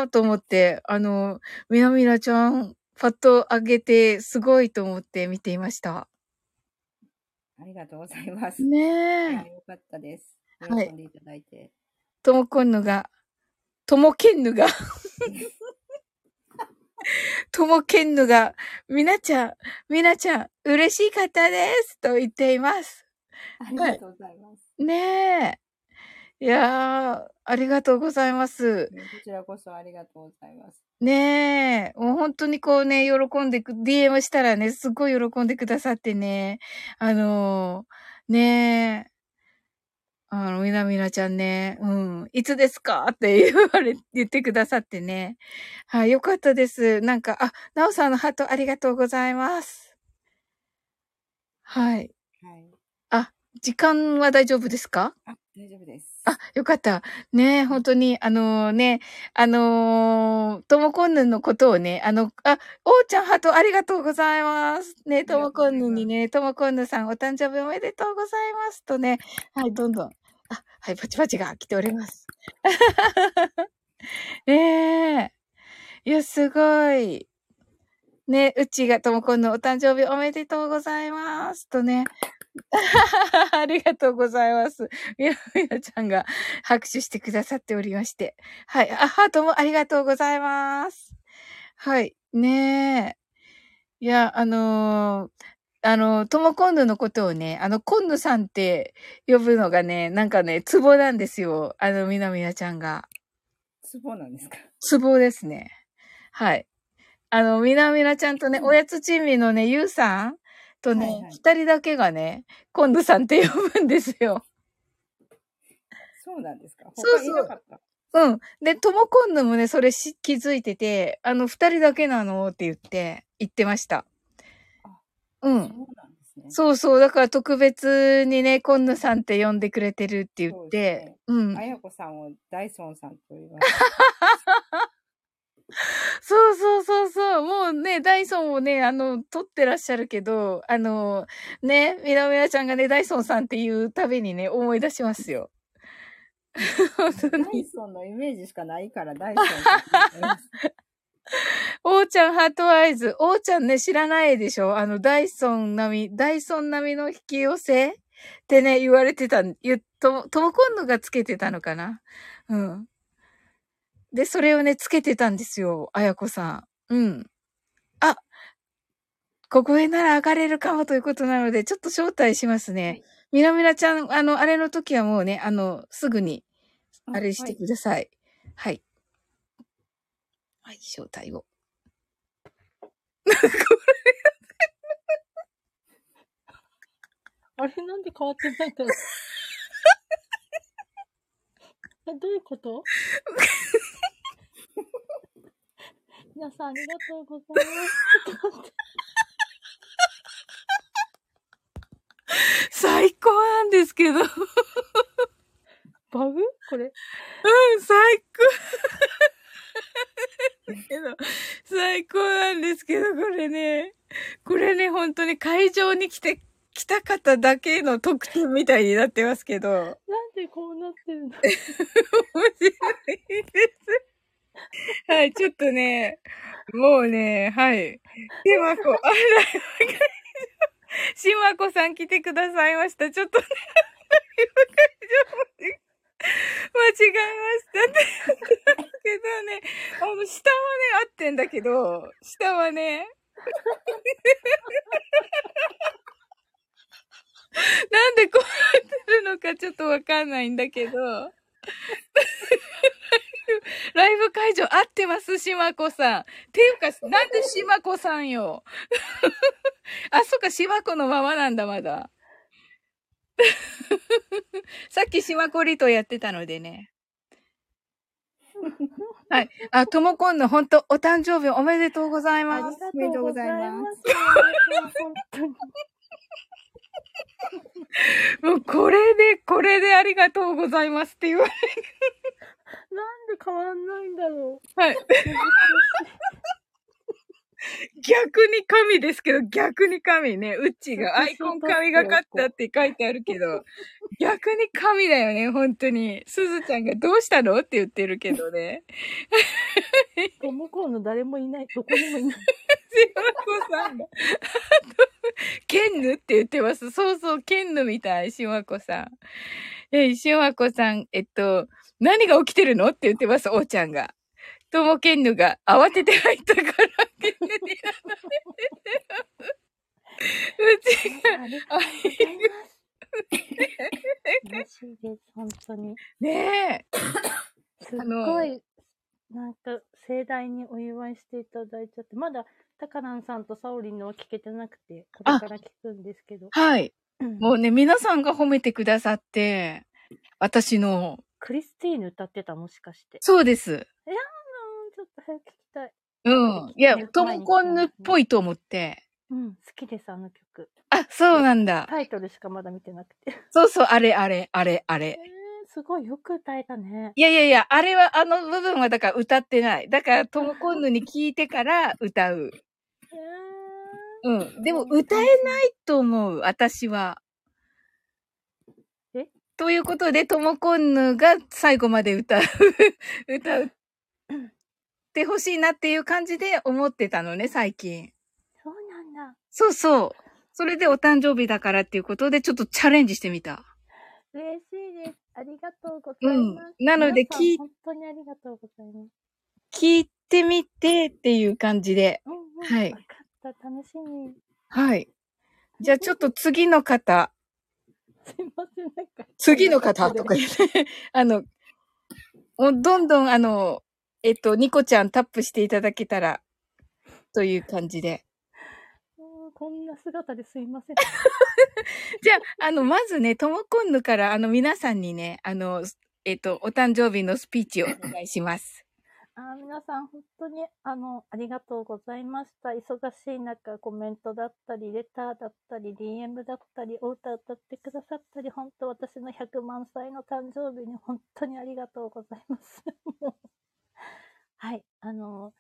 ーと思って、あの、みなみなちゃん、パッと上げて、すごいと思って見ていました。ありがとうございます。ねいえや。よかったです。はい喜んでいただいて。ともこんぬが、ともけんぬが、ともけんぬが、みなちゃん、みなちゃん、嬉しかったですと言っています。ありがとうございます。ねえ。いやー、ありがとうございます。こちらこそありがとうございます。ねえ。もう本当にこうね、喜んでく、DM したらね、すっごい喜んでくださってね。あのー、ねえ。あの、みなみなちゃんね、うん、いつですか？って言われ、言ってくださってね。はい、よかったです。なんか、あ、なおさんのハートありがとうございます。はい。はい。あ、時間は大丈夫ですか？あ、大丈夫です。あ、よかった。ね本当に、あのね、あのー、ともこんぬんのことをね、あの、あ、おーちゃんハートありがとうございます。ね、ともこんぬんにね、ともこんぬさんお誕生日おめでとうございます。とね、はい、どんどん、あ、はい、パチパチが来ております。*laughs* ねえ。いや、すごい。ね、うちがともこんぬお誕生日おめでとうございます。とね。*laughs* ありがとうございます。みなみなちゃんが拍手してくださっておりまして。はい。あ、ハートもありがとうございます。はい。ねえ。いや、あのーあの、ともこんぬのことをね、あの、こんぬさんって呼ぶのがね、なんかね、ツボなんですよ。あの、みなみなちゃんが。ツボなんですか？ツボですね。はい。あの、みなみなちゃんとね、おやつ珍味のね、ゆうさんとね、二、人だけがね、こんぬさんって呼ぶんですよ。そうなんですか？そうそう。うん。で、ともこんぬもね、それし気づいてて、あの、二人だけなのって言って、言ってました。うん。そうなんですね。そうそう。だから特別にね、こんぬさんって呼んでくれてるって言っそうね、うんあ。やこさんをダイソンさんと言います。そうそうそうそう。もうね、ダイソンをね、あの、撮ってらっしゃるけど、あの、ね、みなみなちゃんがね、ダイソンさんっていうたびにね、思い出しますよ。ダイに。ソンのイメージしかないからダイソン。おーちゃんハートアイズ。おーちゃんね、知らないでしょ？あの、ダイソン並み、ダイソン並みの引き寄せ？ってね、言われてた、言とも、ともこんのがつけてたのかな？うん。で、それをね、つけてたんですよ。あやこさん。うん。あ、ここへなら上がれるかもということなので、ちょっと招待しますね。はいみなみなちゃん、あの、あれの時はもうね、あの、すぐに、あれしてはいください。はい。はい、招待を。*laughs* あれなんで変わってないんだろう。*laughs* え、どういうこと？*laughs* 皆さんありがとうございます。最高なんですけど。うん、バグ？これ？最高。だけど、最高なんですけど、これね、これね、本当に会場に来て、来た方だけの特典みたいになってますけど、なんでこうなってるの？*laughs* 面白いです。*laughs* はい、ちょっとね、もうね、はい。しまこ、あら、しまこさん来てくださいました。ちょっとね、ライブ会場に間違えました。って言うんですけどね、あの、下はね、合ってんだけど、下はね、なんでこうなってるのかちょっとわかんないんだけど、*laughs* ライブ会場合ってます、しまこさん。ていうか、なんでしまこさんよ。*laughs* あ、そっか、しまこのままなんだ、まだ。*laughs* さっきしまこリとやってたのでね。はい。あ、ともこんの本当お誕生日おめでとうございあます。りがおめでとうござざいます。もうこれで、これでありがとうございますって言われ *laughs* なんで変わんないんだろはい。逆に神ですけど、逆に神ね。うっちがアイコン神がかったって書いてあるけど、逆に神だよね、本当に。すずちゃんがどうしたのって言ってるけどね。向こうの誰もいない。どこにもいない。*laughs* しまこさんが。ケンヌって言ってます。そうそう、ケンヌみたい、しまこさん。え、しまこさん、えっと、何が起きてるの？って言ってます、おーちゃんが。ともケンヌが慌てて入ったから、やられてる。うちが、ありがしいです、本当に。ねえ。すごい、なんか、盛大にお祝いしていただいちゃって、まだ、タカランさんとサオリンのは聞けてなくて、これから聞くんですけど。はい。うんもうね、皆さんが褒めてくださって、私の、クリスティーヌ歌ってた、もしかして。そうです。うん、ちょっと早く聞きたい。うん。いやね、トモコンヌっぽいと思って。うん、好きです、あの曲。あ、そうなんだ。タイトルしかまだ見てなくて。そうそう、あれあれ、あれあえれ。ー、すごいよく歌えたね。いやいやいや、あれは、あの部分はだから歌ってない。だから、トモコンヌに聞いてから歌う。*laughs* えうん。でも、歌えないと思う、私は。えということで、トモコンヌが最後まで歌う、*laughs* 歌うってほしいなっていう感じで思ってたのね、最近。そうなんだ。そうそう。それでお誕生日だからっていうことで、ちょっとチャレンジしてみた。嬉しいです。ありがとうございます。うんなので聞い本当にありがとうございます。聞いてみてっていう感じで。うんうん。はいわかった。楽しみ。はい。じゃあちょっと次の方、すいません。なんか。次の方とか言って、*laughs* あの、もうどんどんあの、えっと、ニコちゃんタップしていただけたら、という感じで。うんこんな姿ですいません。*laughs* じゃあ、あの、まずね、ともこんぬから、あの、皆さんにね、あの、えっと、お誕生日のスピーチをお願いします。あ皆さん本当にあのありがとうございました。忙しい中、コメントだったり、レターだったり、DM だったり、お歌歌ってくださったり、本当私の100万歳の誕生日に本当にありがとうございます。*laughs* はい、あの、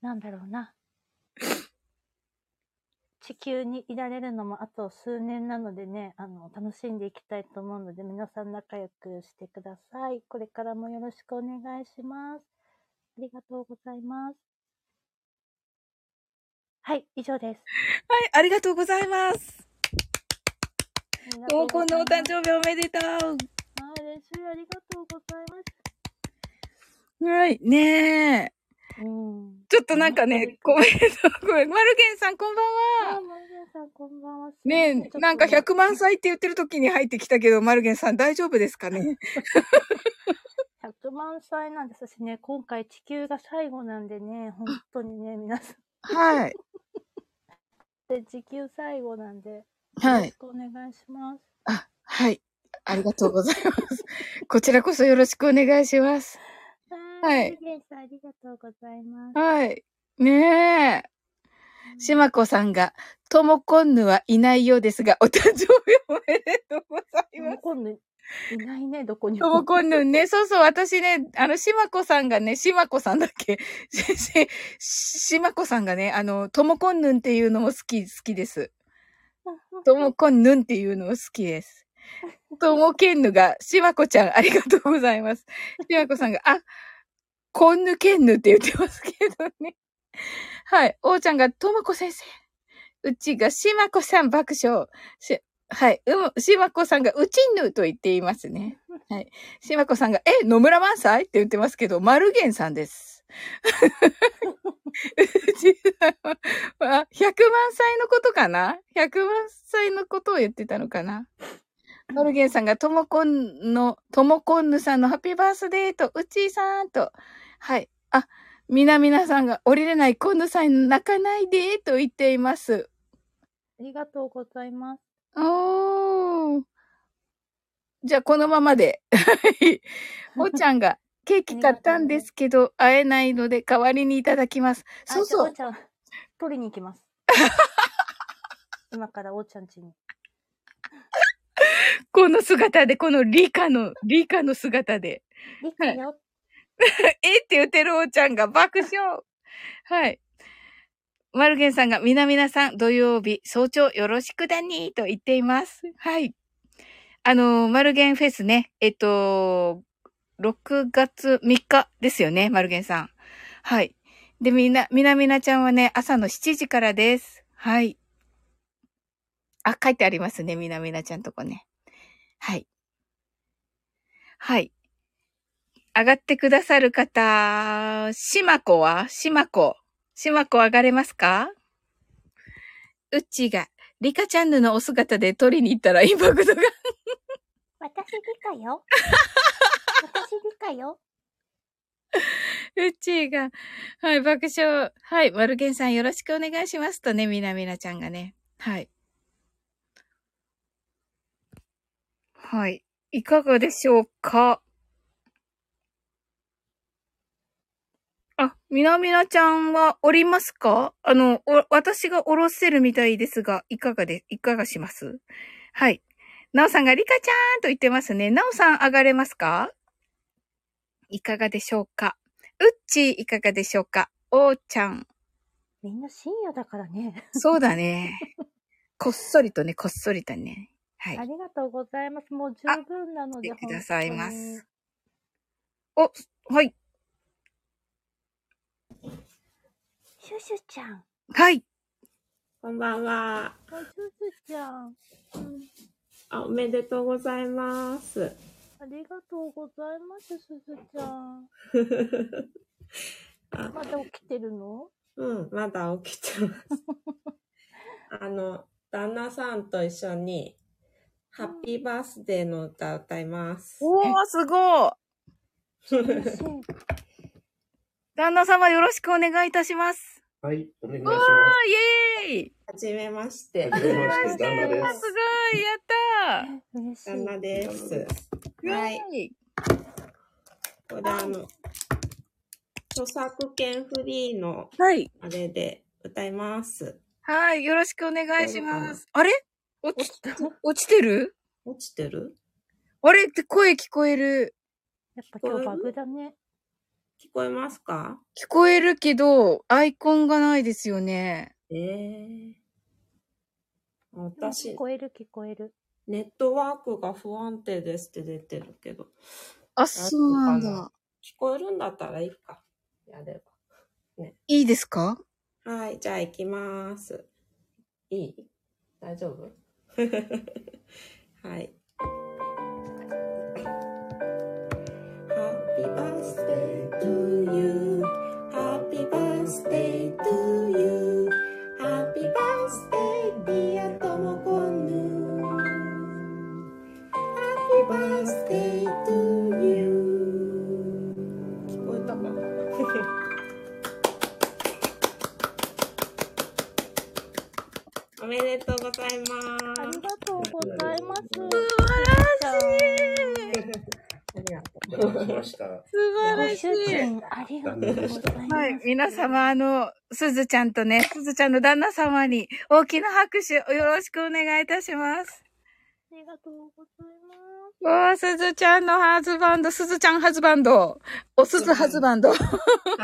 なんだろうな。地球にいられるのもあと数年なのでね、あの、楽しんでいきたいと思うので、皆さん仲良くしてください。これからもよろしくお願いします。ありがとうございます。はい、以上です。はい、ありがとうございます。ともこんのお誕日。生日おめでとう。あー、嬉しい。ありがとうございます。はい、ねえ。うん。ちょっとなんかね、コメント、ごめん、マルゲンさんこんばんは。マルゲンさん、こんばんは。ねえ、なんか100万歳。歳って言ってる時に入ってきたけど、マルゲンさん大丈夫ですかね？100万歳なんですしね、今回地球が最後なんでね、本当にね、皆さん。はい。*laughs* で、地球最後なんで、よはい。ろしくお願いします。あ、はい。ありがとうございます。*laughs* こちらこそよろしくお願いします。ははいありがとうございます。はい。ねえ。しまこさんが、ともこんぬはいないようですが、お誕生日おめでとうございます。*laughs* いないね、どこにともこんぬね、*laughs* そうそう、私ね、あの、しまこさんがね、しまこさんだっけ？*laughs* し、し、しまこさんがね、あの、ともこんぬんっていうのも好き、好きです。ともこんぬんっていうのも好きです。ともけんぬが、しまこちゃん、ありがとうございます。しまこさんが、あ、こんぬけんぬって言ってますけどね。はい。おーちゃんが、ともこ先生。うちが、しまこさん爆笑。し、はい。うん、しまこさんが、うちんぬと言っていますね。はい。しまこさんが、え、野村萬斎って言ってますけど、マルゲンさんです。*laughs* うちさんは、あ100万歳のことかな ?100 万歳のことを言ってたのかな？マルゲンさんが、ともこんの、ともこんぬさんのハッピーバースデーと、うちーさんと、はい。あ、みなみなさんが、降りれないこんぬさん泣かないで、と言っています。ありがとうございます。おー。じゃあ、このままで。はい。おちゃんが、ケーキ買ったんですけど、会えないので代わりにいただきます。あそうそう。おーちゃん、取りに行きます。*laughs* 今からおーちゃん家に。この姿で、この理科の、理科の姿で。リカよ。*laughs* えって言ってるおーちゃんが爆笑。はい。マルゲンさんが、みなみなさん、土曜日、早朝よろしくだにーと言っています。はい。あのー、マルゲンフェスね、えっと、6月3日ですよね、マルゲンさん。はい。で、みな、みなみなちゃんはね、朝の7時からです。はい。あ、書いてありますね、みなみなちゃんとこね。はい。はい。上がってくださる方、しまこは？しまこ。しまこ上がれますか？うっちーが、リカちゃんぬのお姿で取りに行ったらインパクトが。私リカよ。*laughs* 私リカよ。うっちーが、はい、爆笑。はい、マルゲンさんよろしくお願いしますとね、みなみなちゃんがね。はい。はい。いかがでしょうか？あ、みなみなちゃんはおりますか？あの、お、私がおろせるみたいですが、いかがで、いかがします？はい。なおさんがリカちゃんと言ってますね。なおさん上がれますか？いかがでしょうか？うっちーいかがでしょうか？おーちゃん。みんな深夜だからね。そうだね。こっそりとね、こっそりとね。はいあ。りがとうございます。もう十分なので。来てくださいま本す。お、はい。当に。シュシュちゃん。はい。こんばんは。あ、シュシュちゃん。うん。あ、おめでとうございます。ありがとうございます、シュシュちゃん。*laughs* あまだ起きてるの？うん、まだ起きてます。*laughs* あの、旦那さんと一緒に、ハッピーバースデーの歌歌います。おー、すごい。*laughs* 旦那様よろしくお願いいたします。はい、お願いしわまー、イェーイはじめまして。はじめまして旦那ですあすごい、やった嬉しい。旦那です。ーはい。これあの、著作権フリーのはい。あれで歌います。はい、よろしくお願いします。あれ？落ち、落ちてる？落ちてる？あれ？って声聞こえる。やっぱ今日バグだね。聞こえますか？聞こえるけど、アイコンがないですよね。ええ私聞、こえる聞こえる。ネットワークが不安定ですって出てるけど。あ、そうなんだ。聞こえるんだったらいいか。やれいいですか？ば。はい、じゃあ行きます。いい？大丈夫？*laughs* はい。ざいます。ありがとうございます。素晴らしいありがとす。お邪魔しました。素晴ごらしい。ありがとうございます。はい。皆様、あの、すずちゃんとね、すずちゃんの旦那様に大きな拍手よろしくお願いいたします。ありがとうございます。わあ、すずちゃんのハズバンド、すずちゃんハズバンド。おすずハズバンド。*laughs* *laughs* *laughs*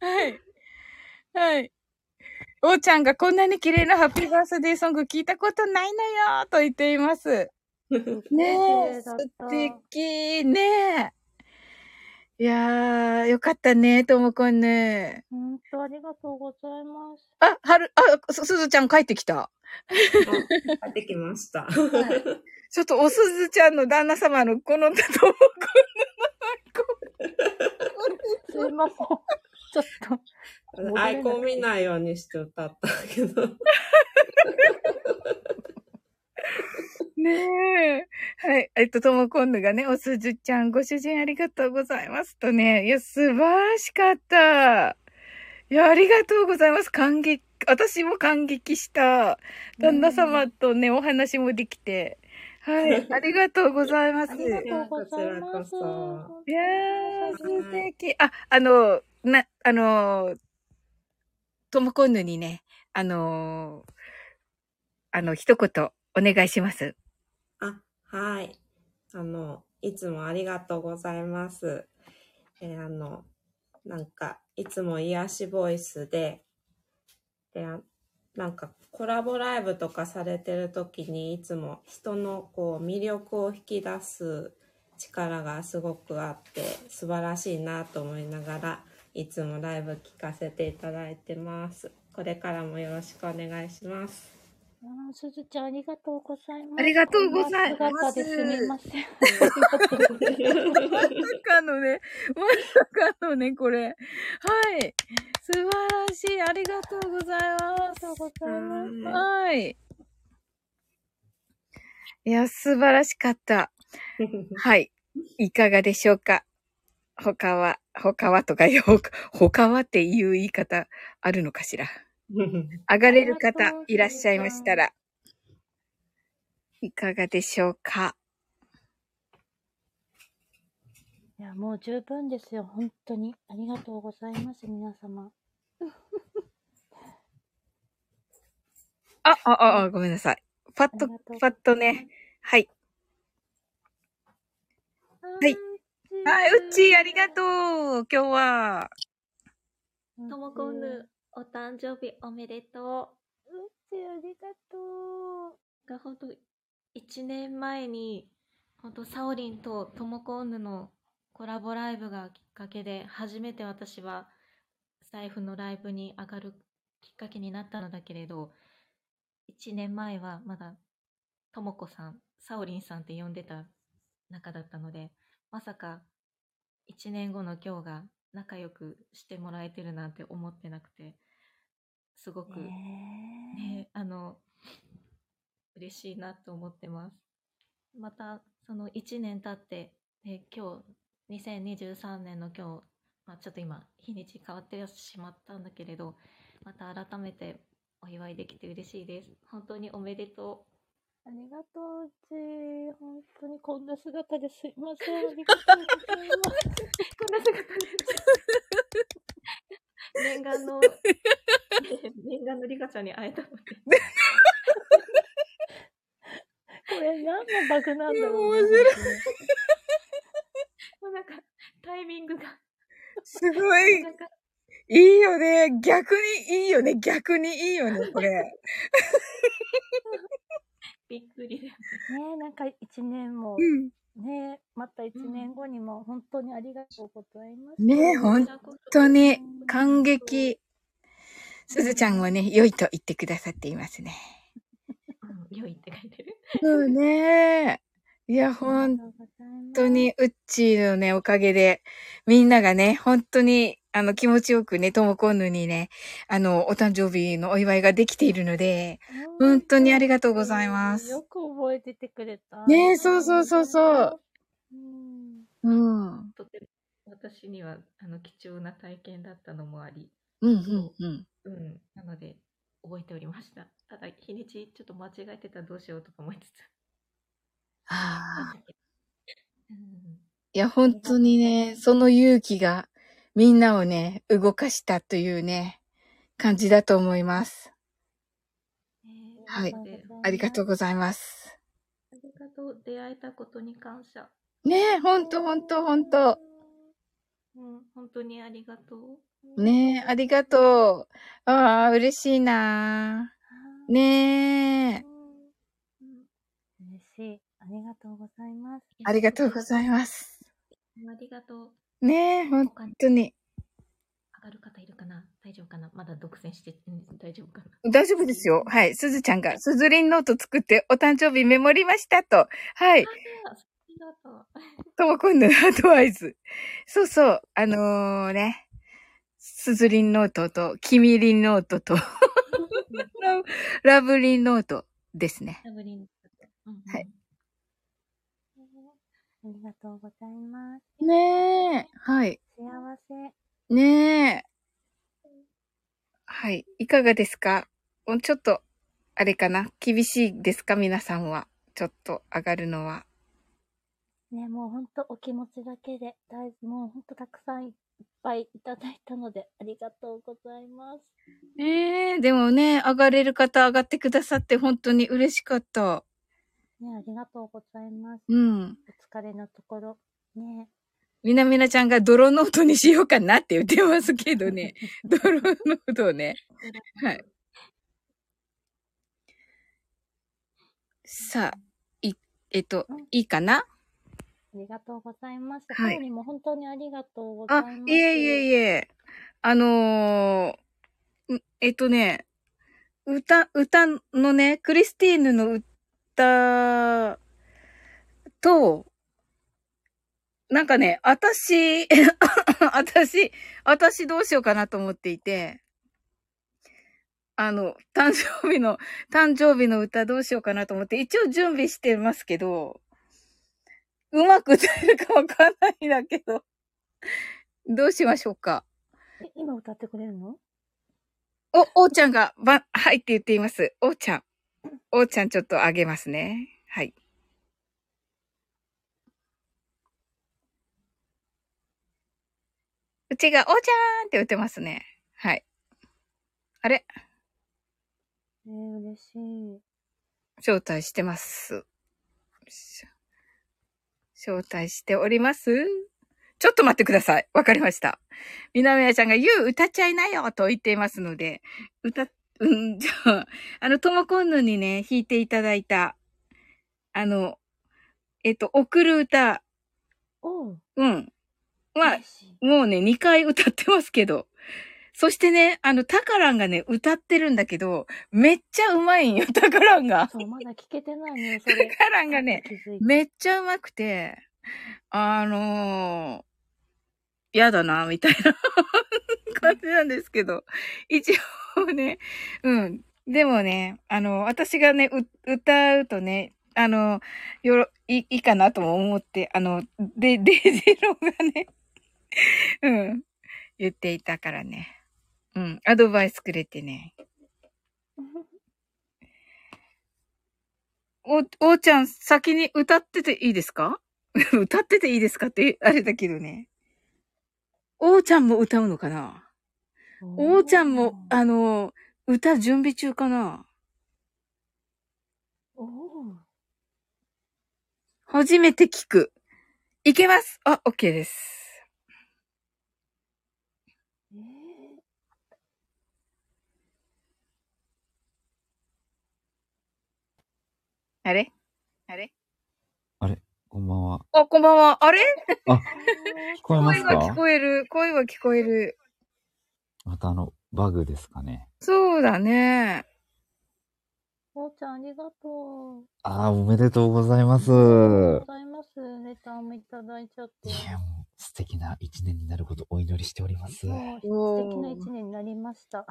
はい。はい。おーちゃんがこんなに綺麗なハッピーバースデーソング聞いたことないのよと言っています。*laughs* ねえ、素敵ねえ。いやー、よかったね、ともこんね。本当ありがとうございます。あ、はる、あ、すすずちゃん帰ってきた。帰ってきました。*laughs* ちょっとおすずちゃんの旦那様のこのとも *laughs* こすいません。ちょっと。アイコン見ないようにして歌ったけど。ねえ。はい。えっと、ともこんぬがね、おすずちゃん、ご主人ありがとうございますとね。いや、素晴らしかった。いや、ありがとうございます。感激、私も感激した。旦那様とね、お話もできて。はい。*laughs* ありがとうございます。ありがとうございます。いやー、素敵。あ、あの、な、あの、ともこんぬにね、あの、あの、一言お願いします。あ、はい。あの、いつもありがとうございます。えーあの、なんか、いつも癒しボイスで、で、あなんか、コラボライブとかされてる時に、いつも人のこう、魅力を引き出す力がすごくあって、素晴らしいなと思いながら、いつもライブ聞かせていただいてます。これからもよろしくお願いします。すずちゃん、ありがとうございます。ありがとうございますすみません。まさかのね、まさかのね、これ。はい。素晴らしい。ありがとうございます。ありがとうございます。はい。いや、素晴らしかった。はい。いかがでしょうか？他は、他はとか、他他はっていう言い方あるのかしら？*laughs* 上がれる方いらっしゃいましたら、いかがでしょうか？いや、もう十分ですよ。本当に。ありがとうございます、皆様。あ、あ、あ、ごめんなさい。パッととパッとね。はい。はい。はい、うっちー、ありがとう。今日は。うん。ともこんぬ、お誕生日おめでとうっちー、ありがとう。う。が、ほんと、1年前に、ほんと、サオリンとともこんぬのコラボライブがきっかけで、初めて私は、財布のライブに上がるきっかけになったのだけれど、1年前はまだ、ともこさん、サオリンさんって呼んでた仲だったので、まさか、1年後の今日が仲良くしてもらえてるなんて思ってなくて、すごく、ねね、あの、嬉しいなと思ってます。また、その1年経って、で今日、2023年の今日、まあ、ちょっと今、日にち変わってしまったんだけれど、また改めてお祝いできて嬉しいです。本当におめでとありがとう、うち。本当にこんな姿ですいません。ありがとうございます。こんな姿で。念願の、念願のリカちゃんに会えたので。これ何のバグなんだろう、ね。面白いもうなんか、タイミングが、すごい、いいよね。逆にいいよね。逆にいいよね、これ。1年も、うん、ね、また1年後にも本当にありがとうございます。ね、本当に感激。すずちゃんもね、良いと言ってくださっていますね。*laughs* 良いって書いてる。そうね。いや、本当に、うっちーのね、おかげで、みんながね、本当にあの、気持ちよくね、ともこんぬにね、あの、お誕生日のお祝いができているので、本当にありがとうございますよく覚えててくれた。ねえそうそうそうそう。うん。うん。とても私にはあの貴重な体験だったのもあり、うん、うん、うん。うん、なので覚えておりました。ただ日にちちょっと間違えてたらどうしようとか思いつつ。ああ。*laughs* うん、いや、本当にね、その勇気が、みんなをね、動かしたというね、感じだと思います。ねえはいありがとうございます。ありがとう。出会えたことに感謝。ねえ、ほんとほんとほんと。うん、本当にありがとう。ねえ、ありがとう。ああ、嬉しいなねえ。うん、嬉しい。ありがとうございます。ありがとうございます。ありがとう。ねえ、ほん他に。上がる方いるかな？大丈夫かな？まだ独占して、うん、大丈夫かな？大丈夫ですよ。はい。すずちゃんが、すずりんノート作ってお誕生日メモりましたと。はい。ともこんぬアドバイス。そうそう。あのー、ね。すずりんノートと、きみりんノートと、ララブリンノートですね。ラブリン。うんうんはいありがとうございます。ねえ。はい。幸せ。ねえ。はい。いかがですか？ちょっと、あれかな？厳しいですか？皆さんは。ちょっと上がるのは。ね、もうほんとお気持ちだけで、だいもうほんとたくさんいっぱいいただいたので、ありがとうございます。ねえ、でもね、上がれる方上がってくださって本当に嬉しかった。ね、ありがとうございます。うん。お疲れのところ。ね。みなみなちゃんが泥ノートにしようかなって言ってますけどね。*laughs* 泥ノートね。はい。さあ、い、えっと、いいかな？ありがとうございます。はいも本当にありがとうござあいます。、いえいえいえ。あのーんえっとね、歌、歌のね、クリスティーヌの歌と、なんかね、私、*laughs* 私、私どうしようかなと思っていて、あの、誕生日の、誕生日の歌どうしようかなと思って、一応準備してますけど、うまく歌えるかわかんないんだけど、どうしましょうか。え今歌ってくれるの？お、おーちゃんが、ば、はいって言っています。おーちゃん。おーちゃんちょっとあげますね。はい。うちが、おーちゃんって言ってますね。はい。あれ？えー、嬉しい。招待してます。し招待しておりますちょっと待ってください。わかりました。みなみなちゃんが、ゆう歌っちゃいなよと言っていますので、歌、うん、じゃあ、あの、ともこんぬにね、弾いていただいた、あの、えっと、送る歌、おう。うん。は。もうね、2回歌ってますけど。そしてね、あの、タカランがね、歌ってるんだけど、めっちゃうまいんよ、*laughs* タカランが。そう、まだ聞けてないのよ、そタれ。カランがね、めっちゃうまくて、あのー、やだな、みたいな *laughs* 感じなんですけど、一応ね、うん。でもね、あの、私がね、う歌うとね、あの、よろ、いいいかなとも思って、あの、で、*laughs* デイジローがね、うん、言っていたからね。うん、アドバイスくれてね。お、おーちゃん、先に歌ってていいですか？*laughs* 歌ってていいですかって、あれだけどね。おーちゃんも歌うのかな？おーちゃんも、あの、歌準備中かな？おう。初めて聞く。いけますあ、OK です。えあれ？こんばんは。あ、こんばんは。あれ？あ、*laughs* 聞こえます声が聞かこえる。声は聞こえる。またあの、バグですかね。そうだね。おーちゃん、ありがとう。ああ、おめでとうございます。ありがとういございます。レターもいただいちゃって。や、もう素敵な一年になることお祈りしております。もう素敵な一年になりました。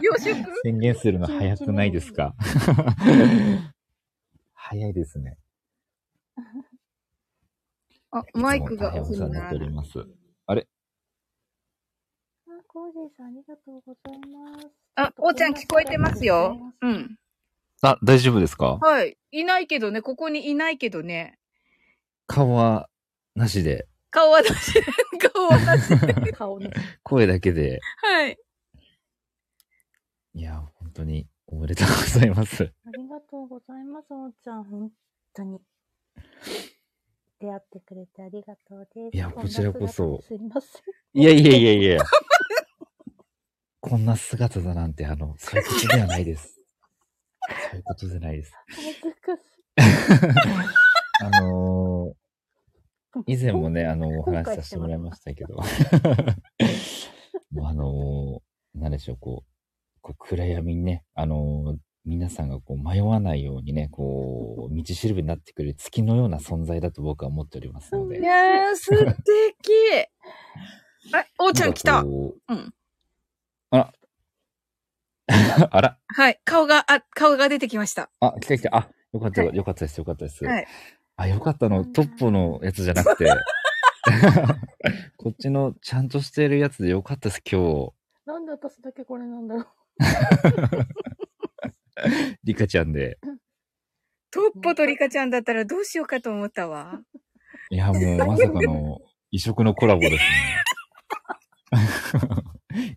洋食 *laughs* 宣言するの早くないですか？*laughs* 早いですね。あ、マイクがおオフ世話になってお。ります。あれ？あ、コージーさん、ありがとうございます。あ、おーちゃん聞こえてますよ。うん。あ、大丈夫ですか？はい。いないけどね、ここにいないけどね。顔はなしで、顔は出し、顔は出し。*laughs* 顔に。声だけで、はい。いや、本当におめでとうございます。ありがとうございます、おーちゃん。本当に。出会ってくれてありがとうです。いやこちらこそすいません。いやいやいやいや。こんな姿だなんて、あの、そういうことではないです。そういうことじゃないです。恥ずかしい。あのー以前もね、あの、お話しさせてもらいましたけど、*laughs* もうあのーなんでしょう、こう、こう暗闇にね、あのー皆さんがこう迷わないようにね、こう、道しるべになってくれる月のような存在だと僕は思っておりますので。いやー、素敵。*laughs* あ、おーちゃん来たううん。あら。*laughs* あら。はい。顔が、あ、顔が出てきました。あ、来た来た。あ、よかった、はいよかったです、よかったです。はい。あ、よかったの、トッポのやつじゃなくて、*laughs* こっちのちゃんとしてるやつでよかったです、今なんで私だけこれなんだろう。日。*laughs* リカちゃんで。トッポとリカちゃんだったらどうしようかと思ったわ。いや、もうまさかの異色のコラボですね。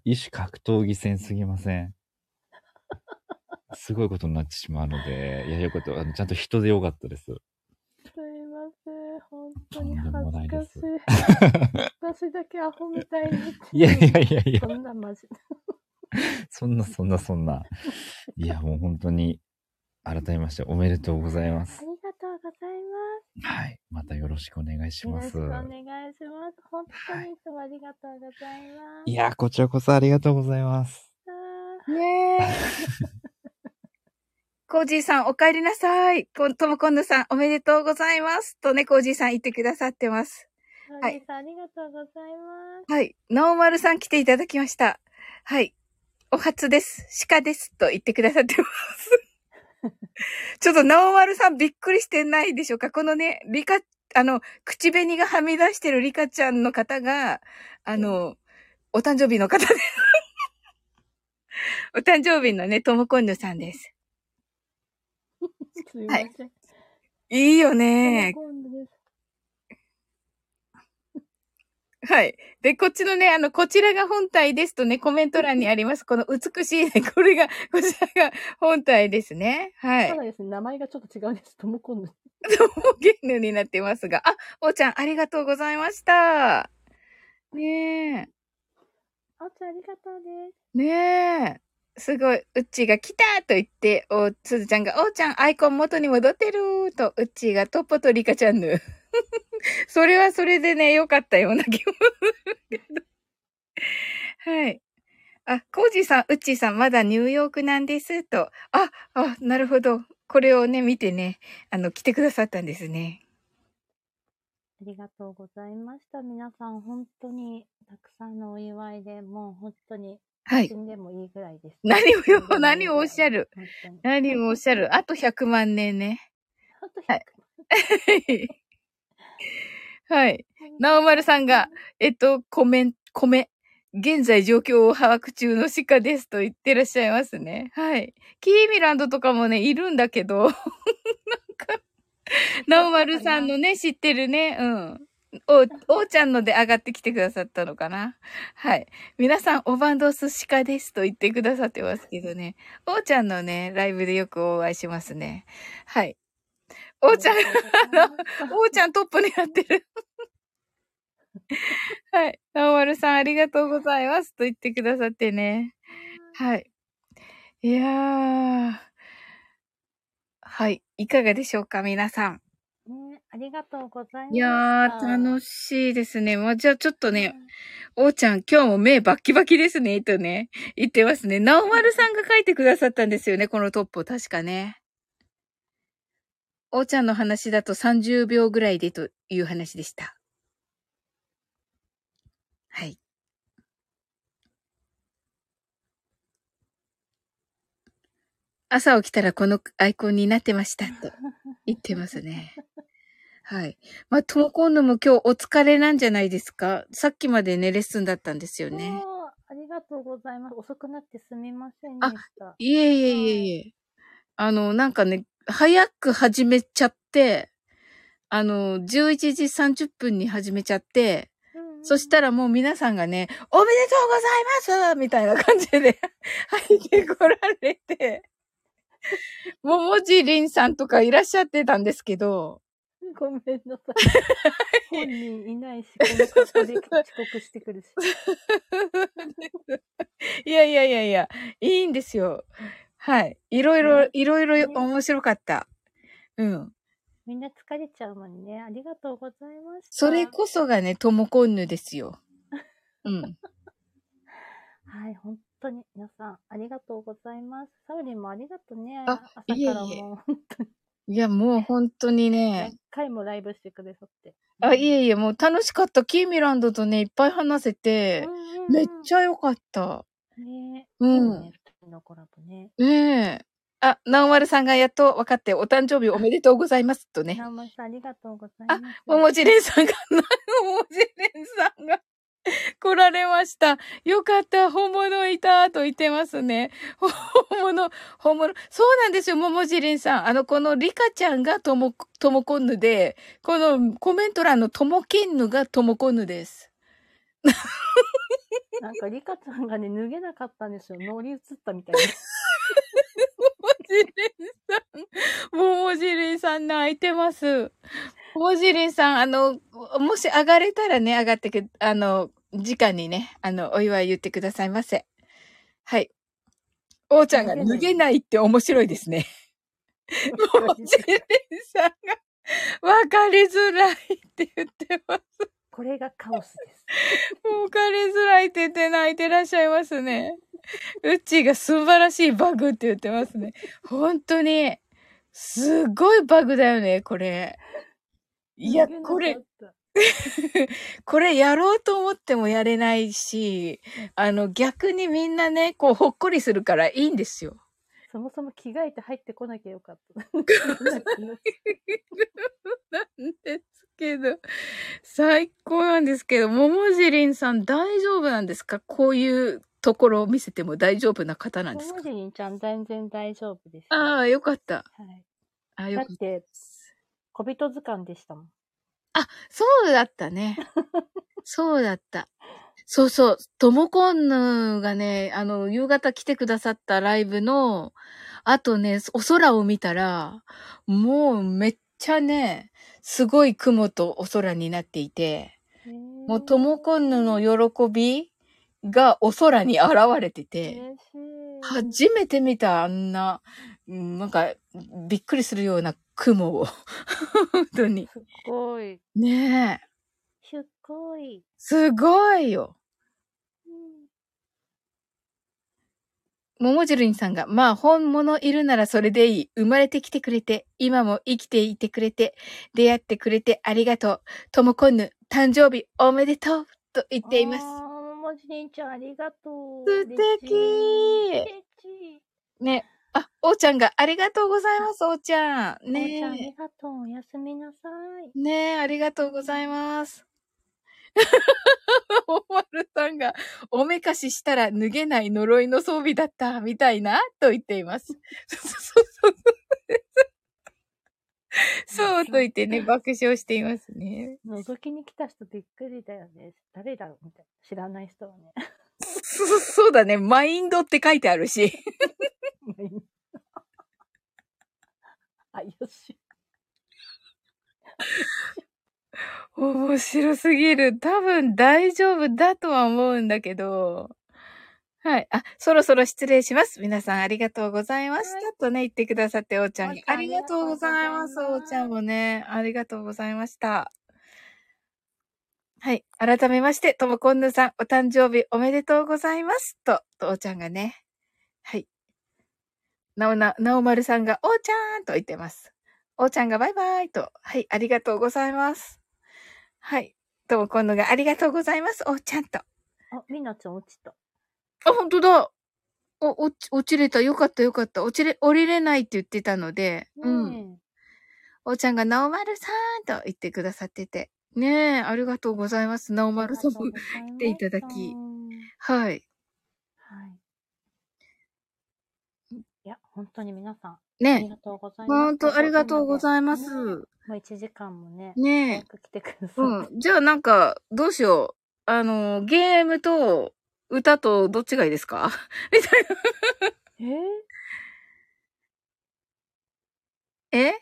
異種格闘技戦すぎません？すごいことになってしまうので、いや、よかった。あのちゃんと人でよかったです。すいません。本当に恥もないですずかしい。*laughs* 私だけアホみたいに。いやいやいやいやそんなマジ。*laughs* そんなそんなそんな。いや、*laughs* もう本当に、改めましておめでとうございますあ。りがとうございまはい。またよろしくお願いしす。よろします。くお願いします。本当にいつもありがとうございます。いや、こちらこそありがとうございます。ねえ。*laughs* コージーさん、お帰りなさい。こともこんぬさん、おめでとうございます。とね、コージーさん言ってくださってます。は。い。ありがとうございます。はい。ノーマルさん来ていただきました。はい。お初です。鹿です。と言ってくださってます。*laughs* ちょっとノーマルさんびっくりしてないでしょうかこのね、リカ、あの、口紅がはみ出してるリカちゃんの方が、あの、お誕生日の方です。*laughs* お誕生日のね、ともこんぬさんです。*laughs* すいません。いいよね。です。はい。で、こっちのね、あの、こちらが本体ですとね、コメント欄にあります。この美しいね、これが、*laughs* こちらが本体ですね。はいた。だですね、名前がちょっと違うんです。ともこんぬ。ゲームになってますが。あ、おーちゃん、ありがとうございました。ねあおちゃんありがとうです。え。ねえ。すごい。うっちーが来たと言って、お、すずちゃんが、おーちゃん、アイコン元に戻ってると、うっちーがトッポとリカちゃんぬ。*laughs* それはそれでね、良かったような気も。はい。あ、コージーさん、うっちーさん、まだニューヨークなんです、と。あ、あ、なるほど。これをね、見てね、あの、来てくださったんですね。ありがとうございました。皆さん、本当にたくさんのお祝いで、もう本当にはい死んでもいいぐらいです。何をよ、何をおっしゃる？何をおっしゃる？あと100万年ね。あとはい。はい。なおまるさんが、えっと、コメン、米。現在状況を把握中の鹿ですと言ってらっしゃいますね。はい。キーミランドとかもね、いるんだけど、*laughs* なんか、なおまるさんのね、知ってるね、うん。お、おーちゃんので上がってきてくださったのかなはい。皆さん、おばんどす鹿ですと言ってくださってますけどね。おーちゃんのね、ライブでよくお会いしますね。はい。おーちゃん、あの、おーちゃんトップになってる。*laughs* はい。なおまるさん、ありがとうございます。と言ってくださってね。はい。いやー。はい。いかがでしょうか、皆さん。ね、ありがとうございました。いやー、楽しいですね。まあ、じゃあちょっとね、おーちゃん、今日も目バッキバキですね、とね、言ってますね。*laughs* なおまるさんが書いてくださったんですよね、このトップを、確かね。おーちゃんの話だと30秒ぐらいでという話でした。はい。朝起きたらこのアイコンになってましたと言ってますね。はい。まあ、ともこんのも今日お疲れなんじゃないですか？さっきまでね、レッスンだったんですよね。ありがとうございます。遅くなってすみませんであした。いえいえいえいえ。あの、なんかね、早く始めちゃって、あの、11時30分に始めちゃって、そしたらもう皆さんがね、おめでとうございますみたいな感じで *laughs* 入ってこられて、ももじりんさんとかいらっしゃってたんですけど、ごめんなさい。*laughs* 本人いないし、この格好で遅刻してくるし。*laughs* いやいやいやいや、いいんですよ。はい。いろいろ、いろいろ面白かった。うん。みんな疲れちゃうもんね。ありがとうございました。それこそがね、ともこんぬですよ。うん。*laughs* はい、本当に皆さんありがとうございます。サウリンもありがとうね。あ朝いえいえからもう本当にいや、もう本当にね何。回もライブしてくださって。あ、いえいえ、もう楽しかった。キーミランドとね、いっぱい話せて、めっちゃ良かった。ねうんのコラボね。ねえ。あ、なおまるさんがやっと分かって、お誕生日おめでとうございますとね。ナオマさんありがとうございます。ももじれんさんが、ももじれんさんが、*laughs* 来られました。よかった。本物いたと言ってますね。本物、本物。そうなんですよ、ももじりんさん。あの、このリカちゃんがとも、ともこんぬで、このコメント欄のともけんぬがともこんぬです。*laughs* なんか、リカちゃんがね、脱げなかったんですよ。乗り移ったみたいな。ももじりんさん。ももじりんさん泣いてます。ももじりんさん、あの、もし上がれたらね、上がってく、あの、時間にね、あの、お祝い言ってくださいませ。はい。おーちゃんが脱げないって面白いですね。ももじりんさんが、わかりづらいって言ってます。これがカオスです。わかりづらいってて泣いてらっしゃいますね。うっちーが素晴らしいバグって言ってますね。本当に、すごいバグだよね、これ。いや、これ、これやろうと思ってもやれないし、あの、逆にみんなね、こう、ほっこりするからいいんですよ。そもそも着替えて入ってこなきゃよかった。*laughs* *laughs* なんですけど、最高なんですけど、ももじりんさん大丈夫なんですか？こういうところを見せても大丈夫な方なんですか？もじりんちゃん全然大丈夫ですよ。ああ、よかった。はい。あよかった。だって、小人図鑑でしたもん。そうだったね。*laughs* そうだった。そうそう。ともこんぬがね、あの、夕方来てくださったライブの、あとね、お空を見たら、もうめっちゃね、すごい雲とお空になっていて、もうともこんぬの喜びがお空に現れてて。初めて見たあんな、うんなんか、びっくりするような雲を。*laughs* 本当に。すっごい。ねえ。すっごい。すごいよ。うんももじるんさんが、まあ本物いるならそれでいい。生まれてきてくれて、今も生きていてくれて、出会ってくれてありがとう。ともこんぬ、誕生日おめでとうと言っています。あー、もじりんちゃんありがとう。素敵。ね。あ、おーちゃんがありがとうございます、おーちゃん。おーちゃんありねがとう。おやすみなさい。え。ねえ、ありがとうございます。*laughs* おまるさんが、おめかししたら脱げない呪いの装備だった、みたいな、と言っています。そ *laughs* うそうそう。そうと言ってね、爆笑していますね。覗きに来た人びっくりだよね。誰だろうみたいな。知らない人はね。そ *laughs* そうだね、マインドって書いてあるし。あ、よし。面白すぎる。多分大丈夫だとは思うんだけど。はい。あ、そろそろ失礼します。皆さんありがとうございました。とね、言ってくださって、おーちゃんに。ありがとうございます。おーちゃんもね、ありがとうございました。はい。改めまして、ともこんぬさん、お誕生日おめでとうございます。と、とおーちゃんがね。はい。なおな、なおまるさんが、おーちゃんと言ってます。おーちゃんがバイバイと。はい。ありがとうございます。はい。ともこんぬがありがとうございます。おーちゃんと。あ、みなちゃん落ちた。あ、本当だ。お、落ち、落ちれた。よかった、よかった。落ちれ、降りれないって言ってたので、うん。ねおーちゃんが、なおまるさんと言ってくださってて。ねえ、ありがとうございます。なおえ。まるさんも来ていただき。はい。はい。いや、本当に皆さん、ありねがとうございます。本当ありがとうございます。ねもう1時間もね、ね早く来てくださって。え。うん。じゃあなんか、どうしよう。あの、ゲームと歌とどっちがいいですか？*laughs* みたいな。え？ーえ？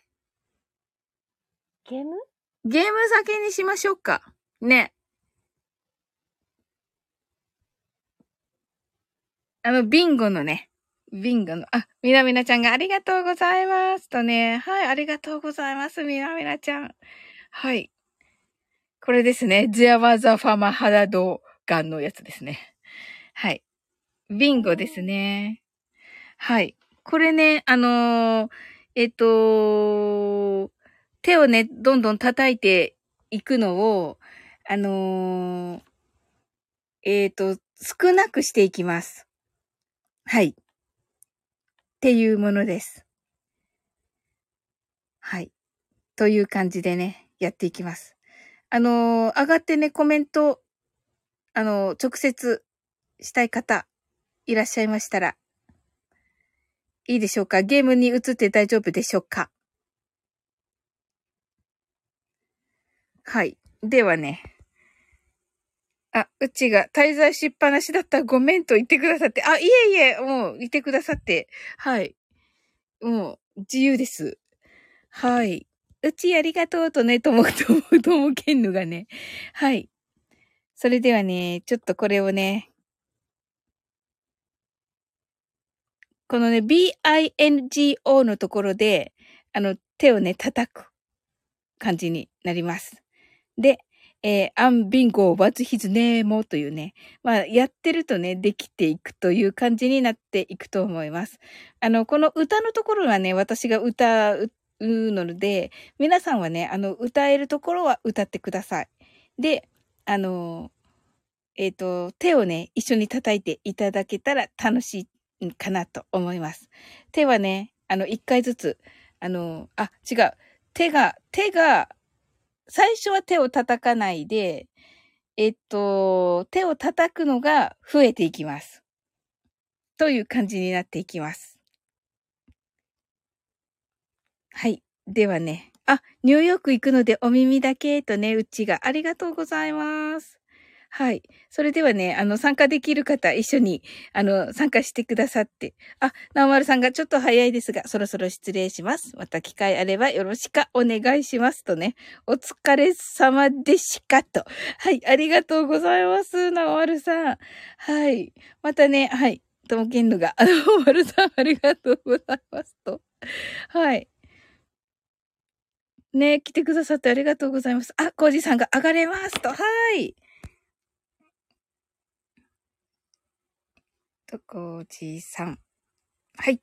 ゲーム？ゲーム先にしましょうか。ね。あの、ビンゴのね。ビンゴの、あ、みなみなちゃんがありがとうございます。とね。はい、ありがとうございます。みなみなちゃん。はい。これですね。ゼアワザファマハダドガンのやつですね。はい。ビンゴですね。はい。これね、あのーえっと、手をね、どんどん叩いていくのを、あのーえっ、と、少なくしていきます。はい。っていうものです。はい。という感じでね、やっていきます。あのー上がってね、コメント、あの、直接したい方、いらっしゃいましたら、いいでしょうか？ゲームに移って大丈夫でしょうか？はい。ではね。あ、うちが滞在しっぱなしだったらごめんと言ってくださって。あ、いえいえ、もう言ってくださって。はい。もう自由です。はい。うちありがとうとね、とも、とも、ともけんぬがね。はい。それではね、ちょっとこれをね、このね、bingo のところで、あの、手をね、叩く感じになります。で、えー、アンビンゴ what's his name というね、まあ、やってるとね、できていくという感じになっていくと思います。あの、この歌のところはね、私が歌うので、皆さんはね、あの、歌えるところは歌ってください。で、あの、えっ、と、手をね、一緒に叩いていただけたら楽しいかなと思います。手はね、あの、一回ずつ、あの、あ、違う。手が、手が、最初は手を叩かないで、えっと、手を叩くのが増えていきます。という感じになっていきます。はい。ではね。あ、ニューヨーク行くのでお耳だけとね、うちがありがとうございます。はい。それではね、あの、参加できる方、一緒に、あの、参加してくださって。あ、なおまるさんがちょっと早いですが、そろそろ失礼します。また機会あればよろしくお願いしますとね。お疲れ様でしかと。はい。ありがとうございます。なおまるさん。はい。またね、はい。ともけんぬが、あの、まるさん、ありがとうございますと。はい。ね来てくださってありがとうございます。あ、コージさんが上がれますと。はい。と、コージさん。はい。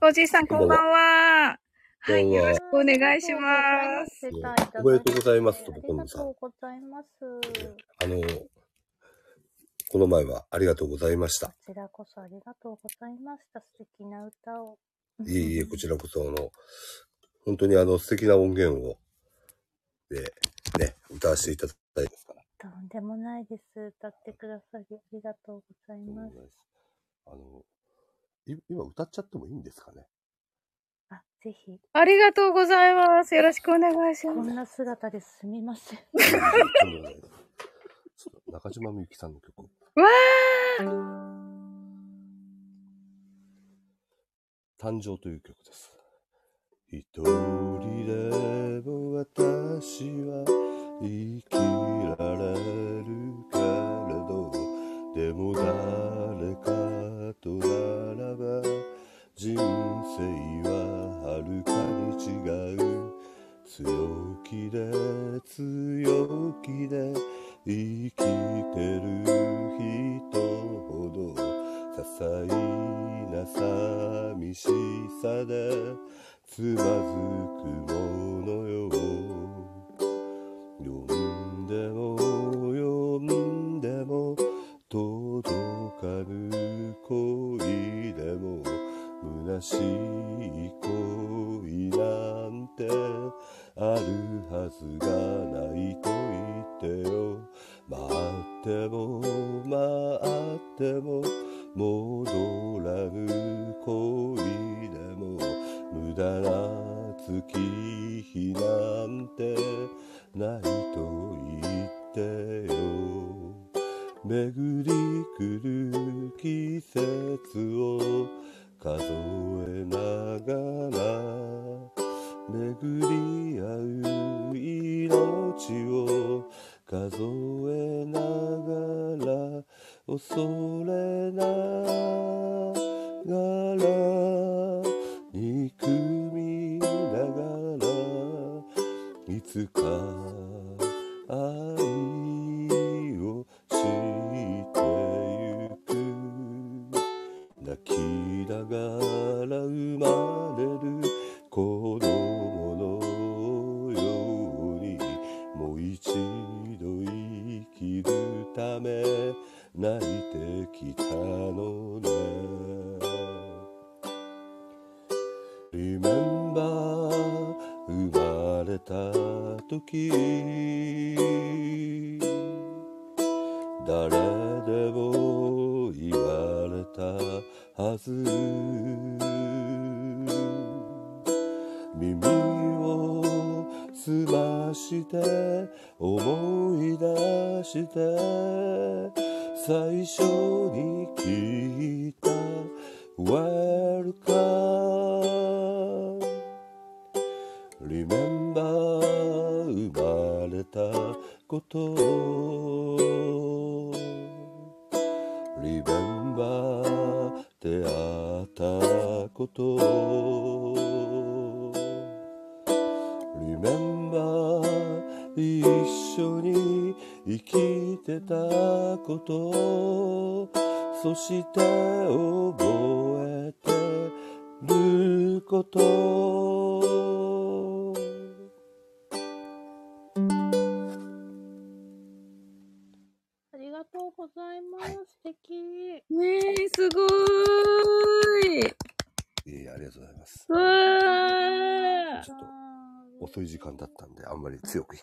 コージさん、こんばんは。はい。よろしくお願いします。おめでとうございますともこんぬさんありがとうございます。あの、この前はありがとうございました。こちらこそありがとうございました。素敵な歌を。いえいえ、こちらこそ、あの、本当にあの素敵な音源を、で、ね、歌わせていただいてますから。とんでもないです。歌ってくださりありがとうございます。あの、い今歌っちゃってもいいんですかね？あ、ぜひ。ありがとうございます。よろしくお願いします。こんな姿ですみません。中島みゆきさんの曲を。わ誕生という曲です。一人でも私は生きられるけれどでも誰かとならば人生ははるかに違う強気で強気で生きてる人ほど些細な寂しさでつまずくものよ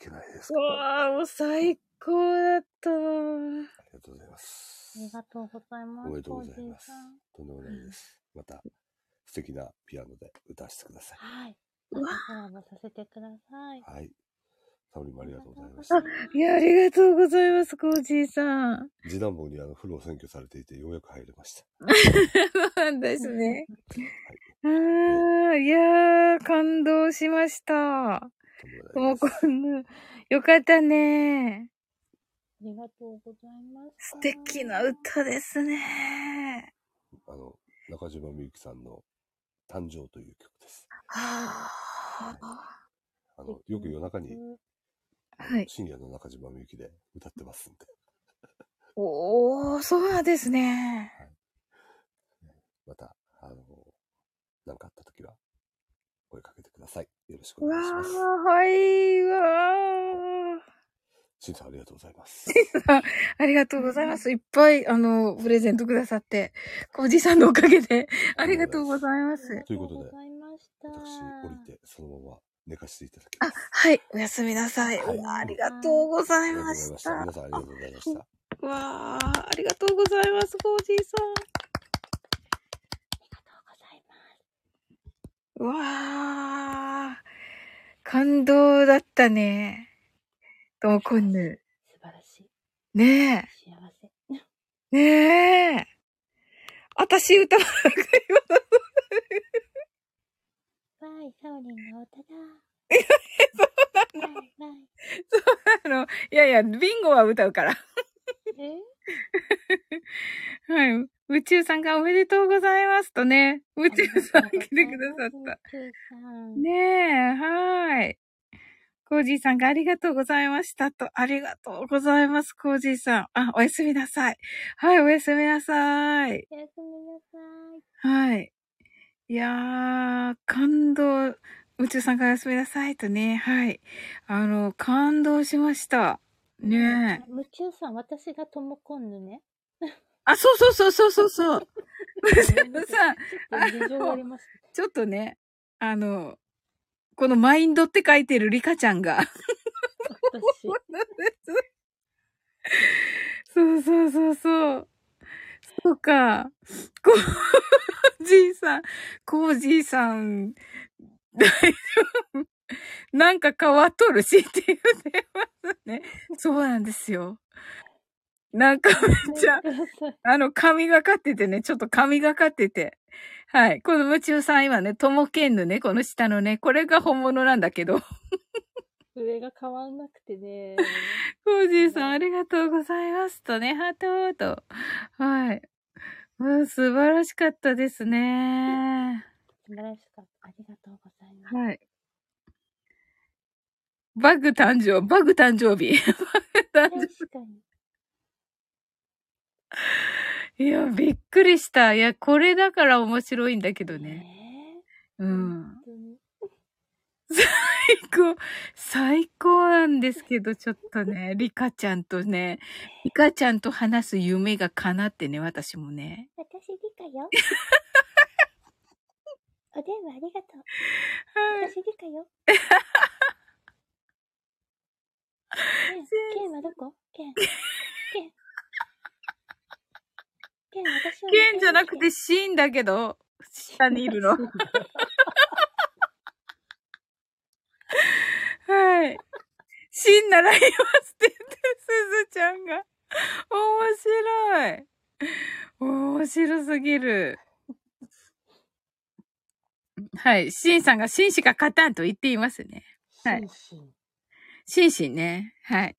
けないですうわー、もう最高だった。ありがとうございますありがとうございます。おめでとうございますとんでもないですまた素敵なピアノで歌わせてくださいはい。コラボさせてください。はいサオリンもありがとうございましたあ、いや、ありがとうございます、コージーさん。次男坊にあの風呂を占拠されていてようやく入れましたそうですね。あー、いやー、感動しました。ともこんぬ、よかったね。ありがとうございます。素敵な歌ですね。あの中島みゆきさんの誕生という曲ですはあのよく夜中にはい。深夜の中島みゆきで歌ってますんでおー、そうなんですね。またあの何かあった時は声かけてくださいよろしくおうわ願いしますー、はい、うわー。しんさんありがとうございますありがとうございます。いっぱい、あの、プレゼントくださって、コージーさんのおかげで、ありがとうございます。ということで。私降りてそのまま寝かせていただきますはい、おやすみなさい。うわーありがとうございありがとうございまし。たた皆さんありがとうございましたうわーありがとうございます、コージーさん。うわー感動だったね。ともこんぬ。素晴らしい。ね幸せ。え。ねえ。私歌わなくてわーい、サオリンの歌だ。そうなの。そうなの。いやいや、ビンゴは歌うから。えはい。宇宙さんがおめでとうございますとね。宇宙さん来てくださった。ねえ、はい。コージーさんがありがとうございましたと、ありがとうございます、コージーさん。あ、おやすみなさい。はい、おやすみなさい。おやすみなさい。はい。いやー、感動、宇宙さんがおやすみなさいとね、はい。あの、感動しました。ねえ。夢中さん、私がともこんぬね。あ、そうそうそうそうそうそう。さん、ちょっとね、あの、このマインドって書いてるリカちゃんが。私。そうそうそうそう。そうか。コージーさん、コージーさん、大丈夫。*laughs* なんか変わっとるしって言ってますね。そうなんですよ。なんかめっちゃ、あの、神がかっててね、ちょっと神がかってて。はい。この夢中さん今ね、ともけんぬね、この下のね、これが本物なんだけど。上が変わんなくてね。コージーさん、ありがとうございます。とね、ハートと。はい。うん、素晴らしかったですね。素晴らしかった。ありがとうございます。はい。バグ誕生、バグ誕生日。バグ誕生。日。いや、びっくりした。いや、これだから面白いんだけどね。うん。本当に。最高、最高なんですけど、ちょっとね、リカちゃんとね、リカちゃんと話す夢が叶ってね、私もね。私理科よ。*laughs* お電話ありがとう。はい。私理科よ。*laughs* ケン、ケンはどこ？ケン。ケン。ゲンじゃなくてシーンだけど、下にいるの。はい。シンなら言いますって言って、すずちゃんが。面白い。面白すぎる。はい。シンさんがシンしか勝たんと言っていますね。はい。シンシンね。はい。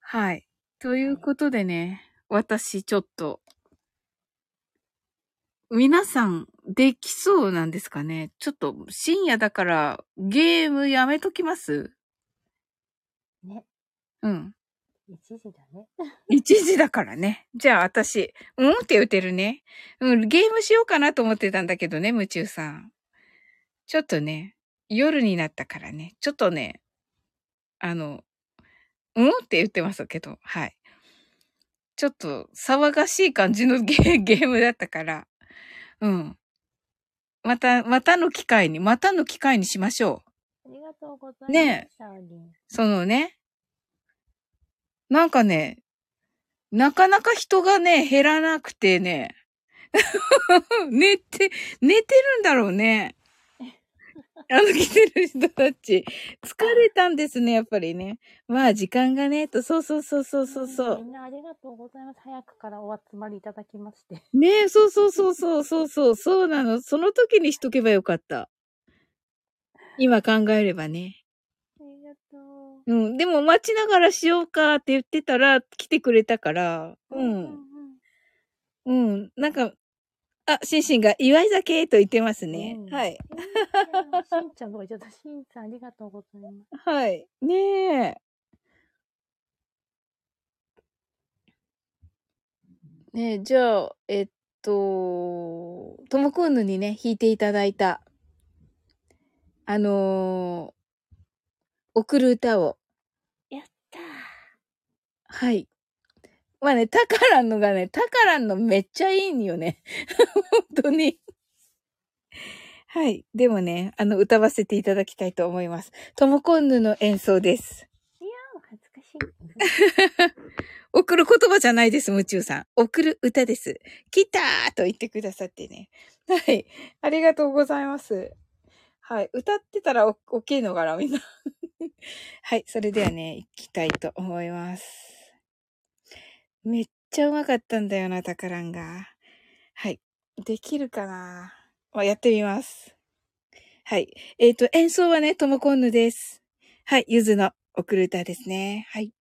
はい。ということでね、私ちょっと、皆さんできそうなんですかね？ちょっと深夜だからゲームやめときます？ね。うん。1時だね。1時だからね。じゃあ私、うん？って言ってるね。うん、ゲームしようかなと思ってたんだけどね、夢中さん。ちょっとね、夜になったからね、ちょっとね、あの、うんって言ってますけど、はい。ちょっと騒がしい感じの *laughs* ゲゲームだったから、うん。また、またの機会に、またの機会にしましょう。ありがとうございます。ね。そのね、なんかね、なかなか人がね、減らなくてね、*laughs* 寝て、寝てるんだろうね。あの来てる人たち。疲れたんですね、やっぱりね。まあ時間がね、と、そうそうそうそうそうそう。みんなありがとうございます。早くからお集まりいただきまして。ねえ、そうそうそうそうそうそう、そうなの。その時にしとけばよかった。今考えればね。ありがとうん。でも待ちながらしようかって言ってたら来てくれたから、うん。うん。なんか、あ、シンシンが祝い酒と言ってますね。はい。う。しんちゃんとか言っちゃった。しんちゃんありがとうございます。はい。ねえ。ねえ、じゃあ、えっと、ともこんぬにね、弾いていただいた、あのー送る歌を。やったはい。まあね、タカランのがね、タカランのめっちゃいいんよね。*laughs* 本当に。はい。でもね、あの、歌わせていただきたいと思います。ともこんぬの演奏です。いやー、恥ずかしい。*laughs* 送る言葉じゃないです、夢中さん。送る歌です。来たーと言ってくださってね。はい。ありがとうございます。はい。歌ってたらお OK のかな、みんな。*laughs* はい。それではね、行きたいと思います。めっちゃうまかったんだよな、タカランが。はい。できるかな？ま、やってみます。はい。えっ、と、演奏はね、ともこんぬです。はい。ゆずの送る歌ですね。はい。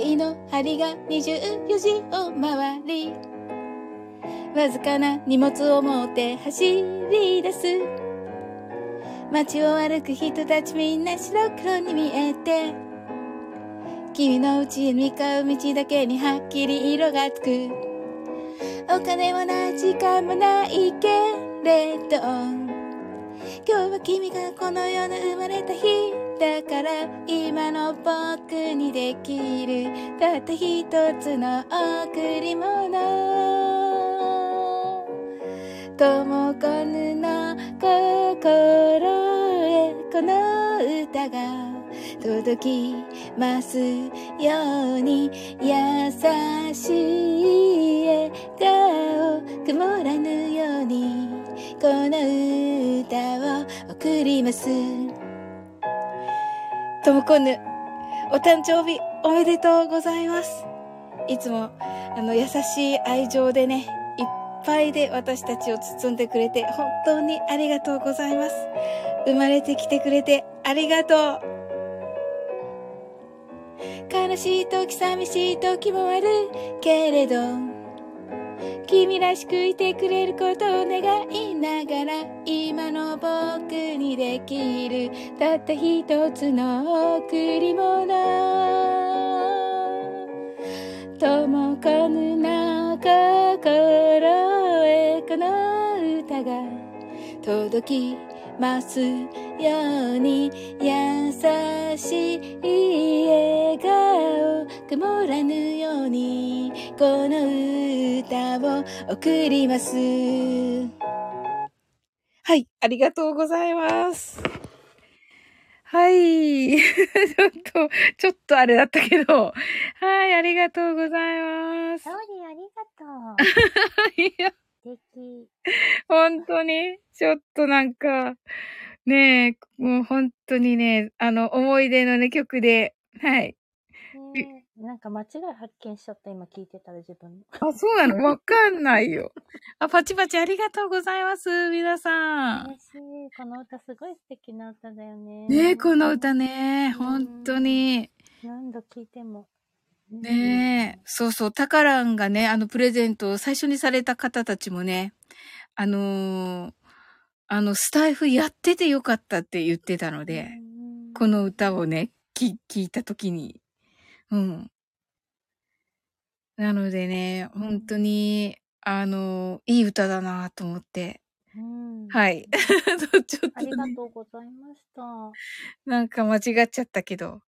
計の針が24時を回りわずかな荷物を持って走り出す。街を歩く人たちみんな白黒に見えて君の家へ向かう道だけにはっきり色がつく。お金もない時間もないけれど今日は君がこの世に生まれた日。だから今の僕にできる。たった一つの贈り物。ともこぬの心へこの歌が届きますように。優しい笑顔曇らぬように。この歌を送ります。ともこぬお誕生日おめでとうございます。いつもあの優しい愛情でねいっぱいで私たちを包んでくれて本当にありがとうございます。生まれてきてくれてありがとう。悲しい時寂しい時もあるけれど。君らしくいてくれることを願いながら今の僕にできるたった一つの贈り物。ともこぬの心へこの歌が届きますように優しい笑顔曇らぬようにこの歌を送ります。はい、ありがとうございます。はい。*laughs* ちょっと、ちょっとあれだったけど。はい、ありがとうございます。サオリンありがとう。*laughs* いや、素敵。本当に、ちょっとなんか、ねえ、もう本当にね、あの、思い出のね、曲で、はい。ねえなんか間違い発見しちゃった、今聞いてたら自分の。あ、そうなの？わかんないよ。あ、パチパチありがとうございます、皆さん。嬉しい。この歌すごい素敵な歌だよね。ねえ、この歌ね、本当に。何度聴いても。ねえ、そうそう、タカランがね、あの、プレゼントを最初にされた方たちもね、あのーあの、スタイフやっててよかったって言ってたので、この歌をね、き、聞いたときに。うん。なのでね、本当に、あの、いい歌だなと思って。うんはい。*laughs* ちょっありとね、がとうございました。あなんか間違っちゃったけど。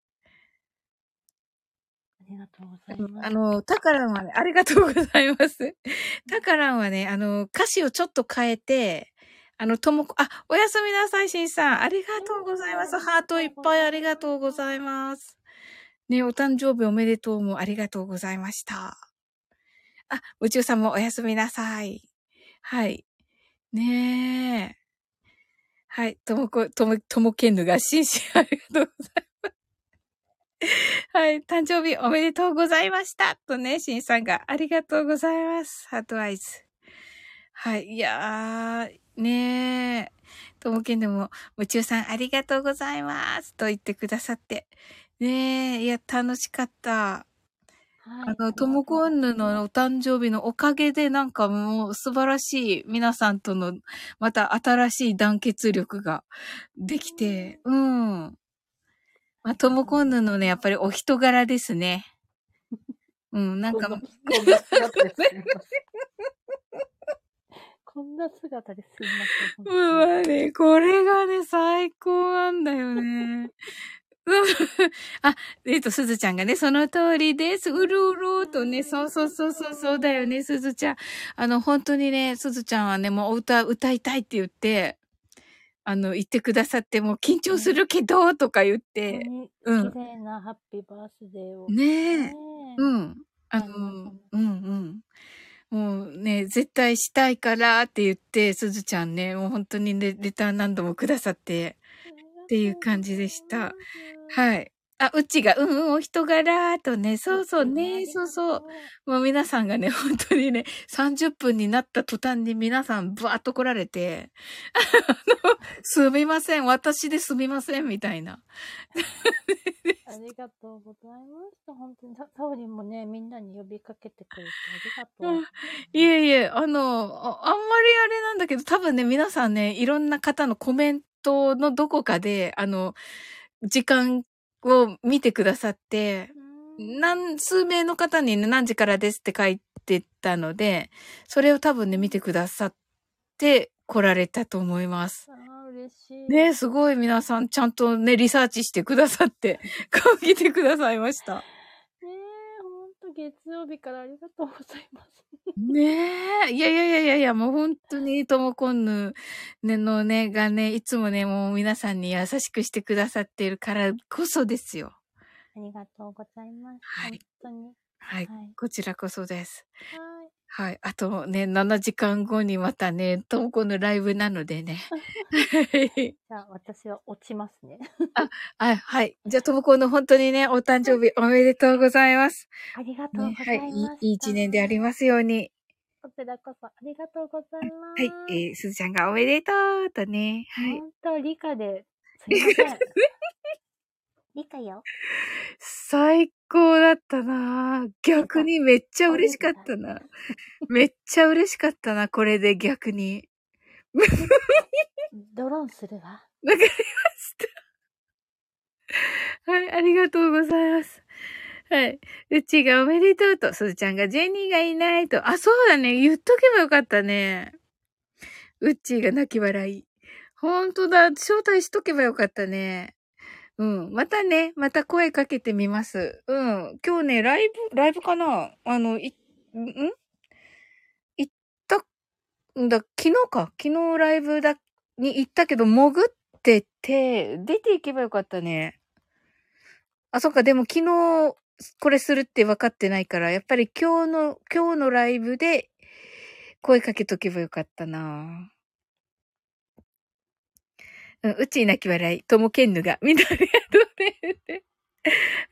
りがとうございます。あの、タカランはね、ありがとうございます。タカランはね、あの、歌詞をちょっと変えて、あの、ともこ、あ、おやすみなさい、しんさん。ありがとうございます。ハートいっぱいありがとうございます。ね、お誕生日おめでとうもありがとうございました。あ、宇宙さんもおやすみなさい。はい。ねえ。はい。ともこ、とも、ともけんぬが紳士ありがとうございます。*laughs* はい。誕生日おめでとうございました。とね、しんさんがありがとうございます。ハートアイズ。はい。いやー、ねえ。ともけんぬも、宇宙さんありがとうございます。と言ってくださって。ねえ、いや、楽しかった。あの、ともこんぬのお誕生日のおかげでなんかもう素晴らしい皆さんとのまた新しい団結力ができて、うん。まあ、ともこんぬのね、やっぱりお人柄ですね。うん、なんか、こんな姿ですいませんこんな姿ですいません。うわね、これがね、最高なんだよね。うんあ、えっと、すずちゃんがね、その通りです。うるうるとね、そうそうそうそう、そうだよね、すずちゃん。あの、本当にね、すずちゃんはね、もうお歌歌いたいって言って、あの、言ってくださって、もう緊張するけど、とか言って、うん綺麗なハッピーバースデーを。ねえ。うん。あの、うんうん。もうね、絶対したいからって言って、すずちゃんね、もう本当にね、レター何度もくださって、っていう感じでした。はい。あ、うちが、うんうん、お人柄とね、そうそうね、そうそう。もう皆さんがね、本当にね、30分になった途端に皆さん、ブワーッと来られて、あの、すみません、私ですみません、みたいな。ありがとうございました。本当に。さサオリンもね、みんなに呼びかけてくれてありがとう。いえいえ、あの、ああんまりあれなんだけど、多分ね、皆さんね、いろんな方のコメントのどこかで、あの、時間を見てくださって、何、数名の方にね、何時からですって書いてたので、それを多分ね、見てくださって来られたと思います。嬉しい。ねすごい皆さんちゃんとね、リサーチしてくださって、顔来てくださいました。月曜日からありがとうございます。ねえ。いやいやいやいやいや、もう本当にともこんぬねのね、がね、いつもね、もう皆さんに優しくしてくださっているからこそですよ。ありがとうございます。はい本当に。はい。はいこちらこそです。はい。はい。あとね、7時間後にまたね、ともこんぬライブなのでね。はいじゃあ、私は落ちますね。あ、はい。じゃあ、ともこんぬ本当にね、お誕生日おめでとうございます。ありがとうごね、ざいます。はい。いいいい一年でありますように。こちらこそありがとうございます。はい。えー、すずちゃんがおめでとうとね。はい。本当、理科で、すいません。*laughs* 理科よ。最高だったな逆にめっちゃ嬉しかったな。めっちゃ嬉しかったな、これで逆に。*laughs* ドローンするわ。わかりました。はい、ありがとうございます。はい。うちがおめでとうと、すずちゃんがジェニーがいないと。あ、そうだね。言っとけばよかったね。ウッチーが泣き笑い。ほんとだ。招待しとけばよかったね。うん。またね、また声かけてみます。うん。今日ね、ライブ、ライブかな？あの、い、ん？行ったんだ、昨日か？昨日ライブだ、に行ったけど、潜ってて、出ていけばよかったね。あ、そっか、でも昨日、これするって分かってないから、やっぱり今日の、今日のライブで、声かけとけばよかったなうん、うち泣き笑い、ともけんぬが、みんなありがとうね。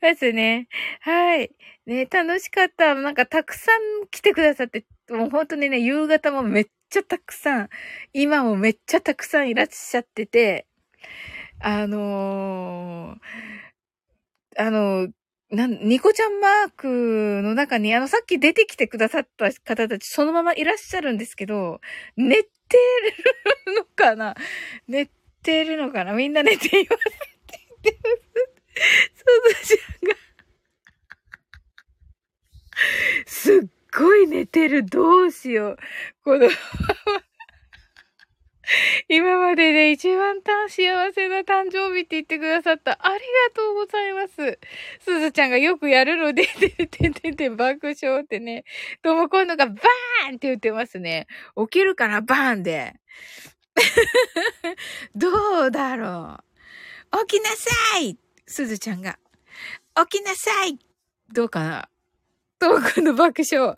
ますね。はい。ね、楽しかった。なんかたくさん来てくださって、もう本当にね、夕方もめっちゃたくさん、今もめっちゃたくさんいらっしゃってて、あのー、あの、なん、ニコちゃんマークの中に、あの、さっき出てきてくださった方たち、そのままいらっしゃるんですけど、寝てるのかな？寝てるのかな？みんな寝ていますって言ってます。すずちゃんが。すっごい寝てる。どうしよう。この今までで一番幸せな誕生日って言ってくださった。ありがとうございます。すずちゃんがよくやるので、ててててて爆笑ってね。とも今度がバーンって言ってますね。起きるかな？バーンで。*laughs* どうだろう。起きなさいすずちゃんが。起きなさいどうかな？ともくんの爆笑。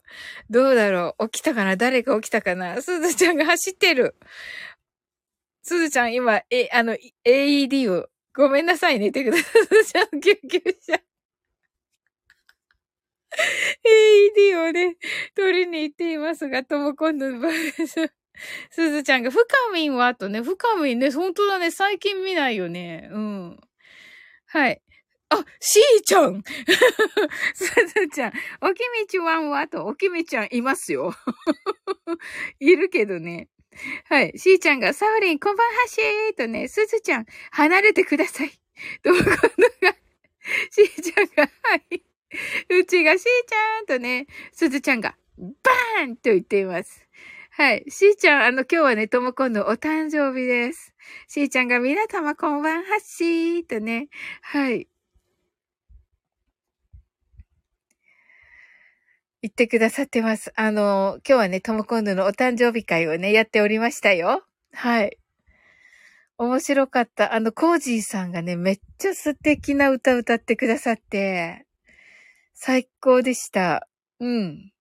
どうだろう？起きたかな？誰か起きたかな？すずちゃんが走ってる。すずちゃん今、え、あの、AED を、ごめんなさいね、てください。すずちゃん救急車。AED をね、取りに行っていますが、とも今度の場合です。*laughs* すずちゃんが、深みんは？とね、深みんね、本当だね、最近見ないよね。うん。はい。あ、しーちゃん *laughs* すずちゃん、おきみちわんは？と、おきみちゃんいますよ。*laughs* いるけどね。はい。しーちゃんが、サオリン、こんばんはしーとね、すずちゃん、離れてください。と、今度が、しーちゃんが、はい。うちがしーちゃんとね、すずちゃんが、バーンと言っています。はい。しーちゃん、あの、今日はね、ともこんのお誕生日です。しーちゃんが、みなたまこんばんはっしーとね、はい。言ってくださってます。あの、今日はね、ともこんぬのお誕生日会をね、やっておりましたよ。はい。面白かった。あの、コージーさんがね、めっちゃ素敵な歌歌ってくださって、最高でした。うん。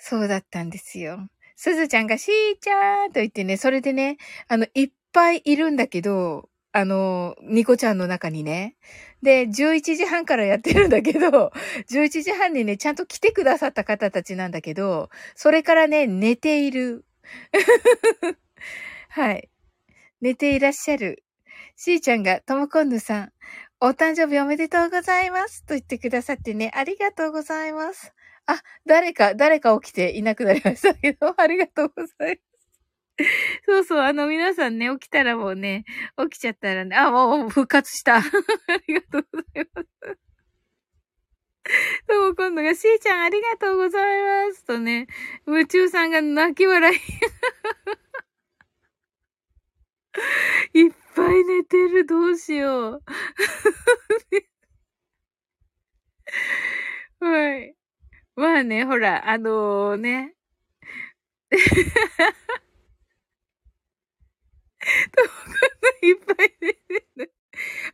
そうだったんですよ。すずちゃんがしーちゃーと言ってね、それでね、あの、いっぱいいるんだけど、あの、ニコちゃんの中にね。で、11時半からやってるんだけど、11時半にね、ちゃんと来てくださった方たちなんだけど、それからね、寝ている。*laughs* はい。寝ていらっしゃる。しーちゃんが、ともこんぬさん、お誕生日おめでとうございます。と言ってくださってね、ありがとうございます。あ、誰か、誰か起きていなくなりましたけど、*laughs* ありがとうございます。そうそう、あの皆さんね、起きたらもうね、起きちゃったらね、あ、もう復活した。*laughs* ありがとうございます。とも今度が、しーちゃんありがとうございます。とね、夢中さんが泣き笑い。*laughs* いっぱい寝てる、どうしよう。はい。まあね、ほら、あのーね。ともこんのいっぱい寝てる。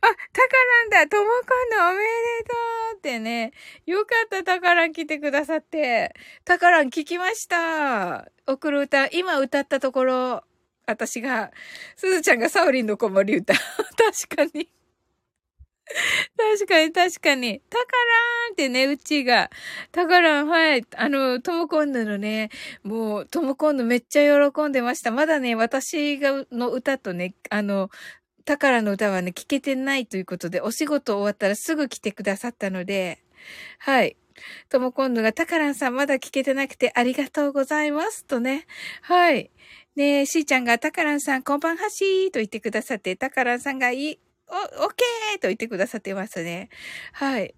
あ、タカランだともこんのおめでとうってね。よかった、タカラン来てくださって。タカラン聞きました。送る歌、今歌ったところ、私が、すずちゃんがサオリンの子守歌。*laughs* 確かに。*laughs* 確かに、確かに。タカラーンってね、うちが。タカラーン、はい。あの、トモコンヌのね、もう、トモコンヌめっちゃ喜んでました。まだね、私が、の歌とね、あの、タカラの歌はね、聞けてないということで、お仕事終わったらすぐ来てくださったので、はい。ともこんぬが、タカランさんまだ聞けてなくてありがとうございます。とね。はい。ねえ、しーちゃんが、タカランさんこんばんはしーと言ってくださって、タカランさんがいい、お、オッケーと言ってくださってますね。はい。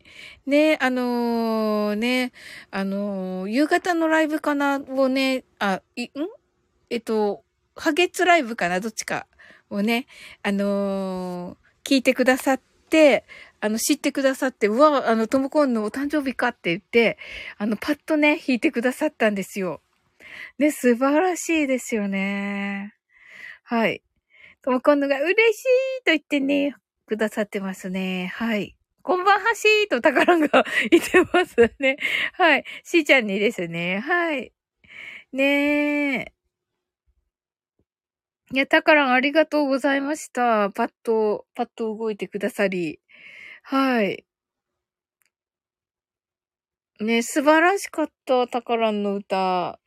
ね、あのーね、あのー夕方のライブかなをね、あ、い、ん？えっと、ハゲツライブかな？どっちかをね、あのー聞いてくださって、あの、知ってくださって、うわ、あの、ともこんのお誕生日かって言って、あの、パッとね、弾いてくださったんですよ。ね、素晴らしいですよね。はい。ともこんのが嬉しいと言ってね、くださってますね。はい。こんばんはしーと宝が言ってますね。はい。しーちゃんにですね。はい。ねえ。いや、宝がありがとうございました。パッと、パッと動いてくださり。はい。ね、素晴らしかった、タカランの歌。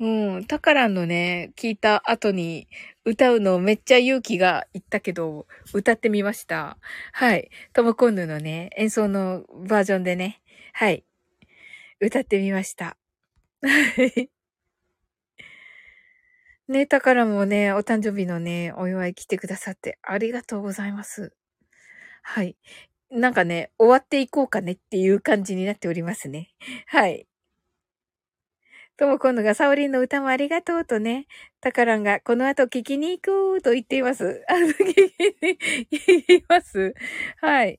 うん、タカランのね、聞いた後に歌うのめっちゃ勇気がいったけど、歌ってみました。はい。トモコンヌのね、演奏のバージョンでね、はい。歌ってみました。はい。ね、タカランもね、お誕生日のね、お祝い来てくださってありがとうございます。はい。なんかね、終わっていこうかねっていう感じになっておりますね。はい。とも今度がサオリンの歌もありがとうとね、タカランがこの後聞きに行こうと言っています。*laughs* あの、聞きに行きます。はい。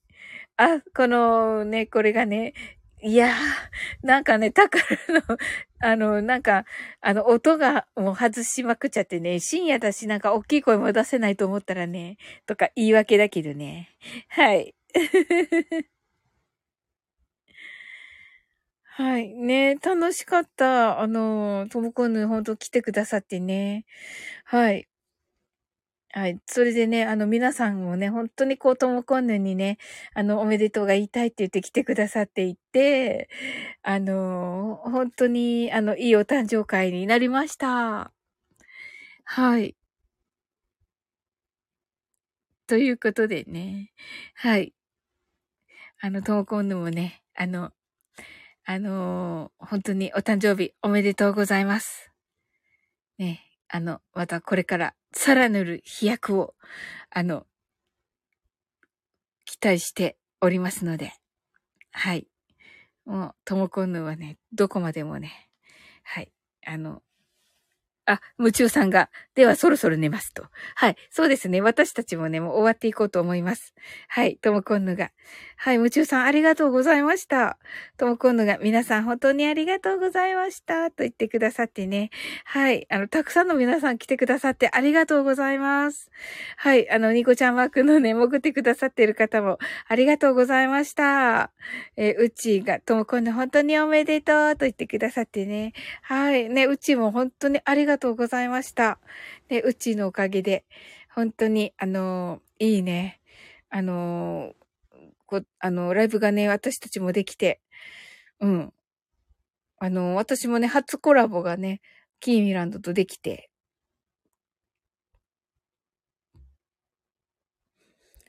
あ、このね、これがね、いやー、なんかね、タカラの、あの、なんか、あの、音がもう外しまくっちゃってね、深夜だし、なんか大きい声も出せないと思ったらね、とか言い訳だけどね。はい。はい。ね、楽しかった。あの、ともこんぬほんと来てくださってね。はい。はい。それでね、あの、皆さんもね、本当にこう、ともこんぬにね、あの、おめでとうが言いたいって言って来てくださっていて、あの、本当に、あの、いいお誕生会になりました。はい。ということでね。はい。あの、ともこんぬもね、あの、あのー本当にお誕生日おめでとうございます。ね、あの、またこれからさらなる飛躍を、あの、期待しておりますので、はい。もう、ともこんぬはね、どこまでもね、はい、あの、あ、夢中さんが、ではそろそろ寝ますと。はい。そうですね。私たちもね、もう終わっていこうと思います。はい。ともこんぬが。はい。夢中さんありがとうございました。ともこんぬが、皆さん本当にありがとうございました。と言ってくださってね。はい。あの、たくさんの皆さん来てくださってありがとうございます。はい。あの、ニコちゃんワークのね、潜ってくださっている方もありがとうございました。えーうちが、ともこんぬ本当におめでとうと言ってくださってね。はい。ね、うちも本当にありがとうとうございました。ね、うちのおかげで、本当に、あのいいね。あのこ、あの、ライブがね、私たちもできて、うん。あの、私もね、初コラボがね、キーミランドとできて、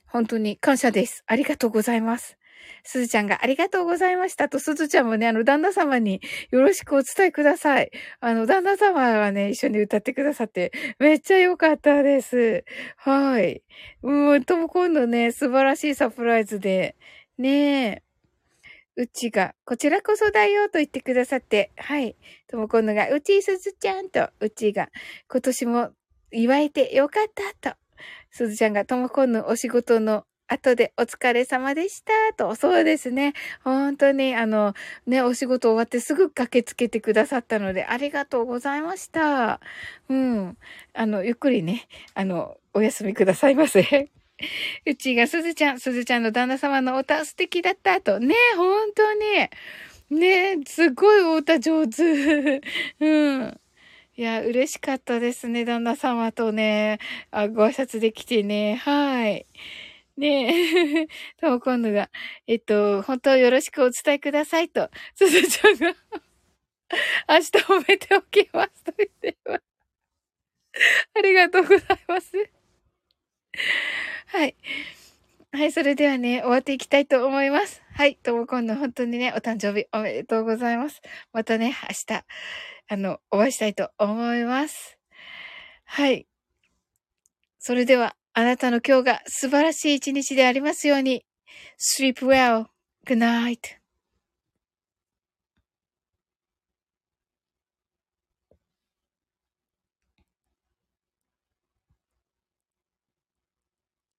本当に感謝です。ありがとうございます。すずちゃんがありがとうございましたと、すずちゃんもね、あの、旦那様によろしくお伝えください。あの、旦那様はね、一緒に歌ってくださって、めっちゃ良かったです。はい。うん、とも今度ね、素晴らしいサプライズで、ねえ。うちが、こちらこそだよと言ってくださって、はい。とも今度が、うちすずちゃんと、うちが、今年も祝えてよかったと。すずちゃんが、とも今度お仕事の後でお疲れ様でしたと。そうですね。本当に、あの、ね、お仕事終わってすぐ駆けつけてくださったので、ありがとうございました。うん。あの、ゆっくりね、あの、お休みくださいませ。*laughs* うちがすずちゃん、すずちゃんの旦那様のお歌素敵だったと。ね、本当に。ね、すごいお歌上手。*laughs* うん。いや、嬉しかったですね、旦那様とね、あご挨拶できてね。はい。ねえ、*laughs* とも今度が、えっと、本当よろしくお伝えくださいと、すずちゃんが、明日褒めておきますと言っています。ありがとうございます。はい。はい、それではね、終わっていきたいと思います。はい、とも今度本当にね、お誕生日おめでとうございます。またね、明日、あの、お会いしたいと思います。はい。それでは、あなたの今日が素晴らしい一日でありますように。sleep well. Good night.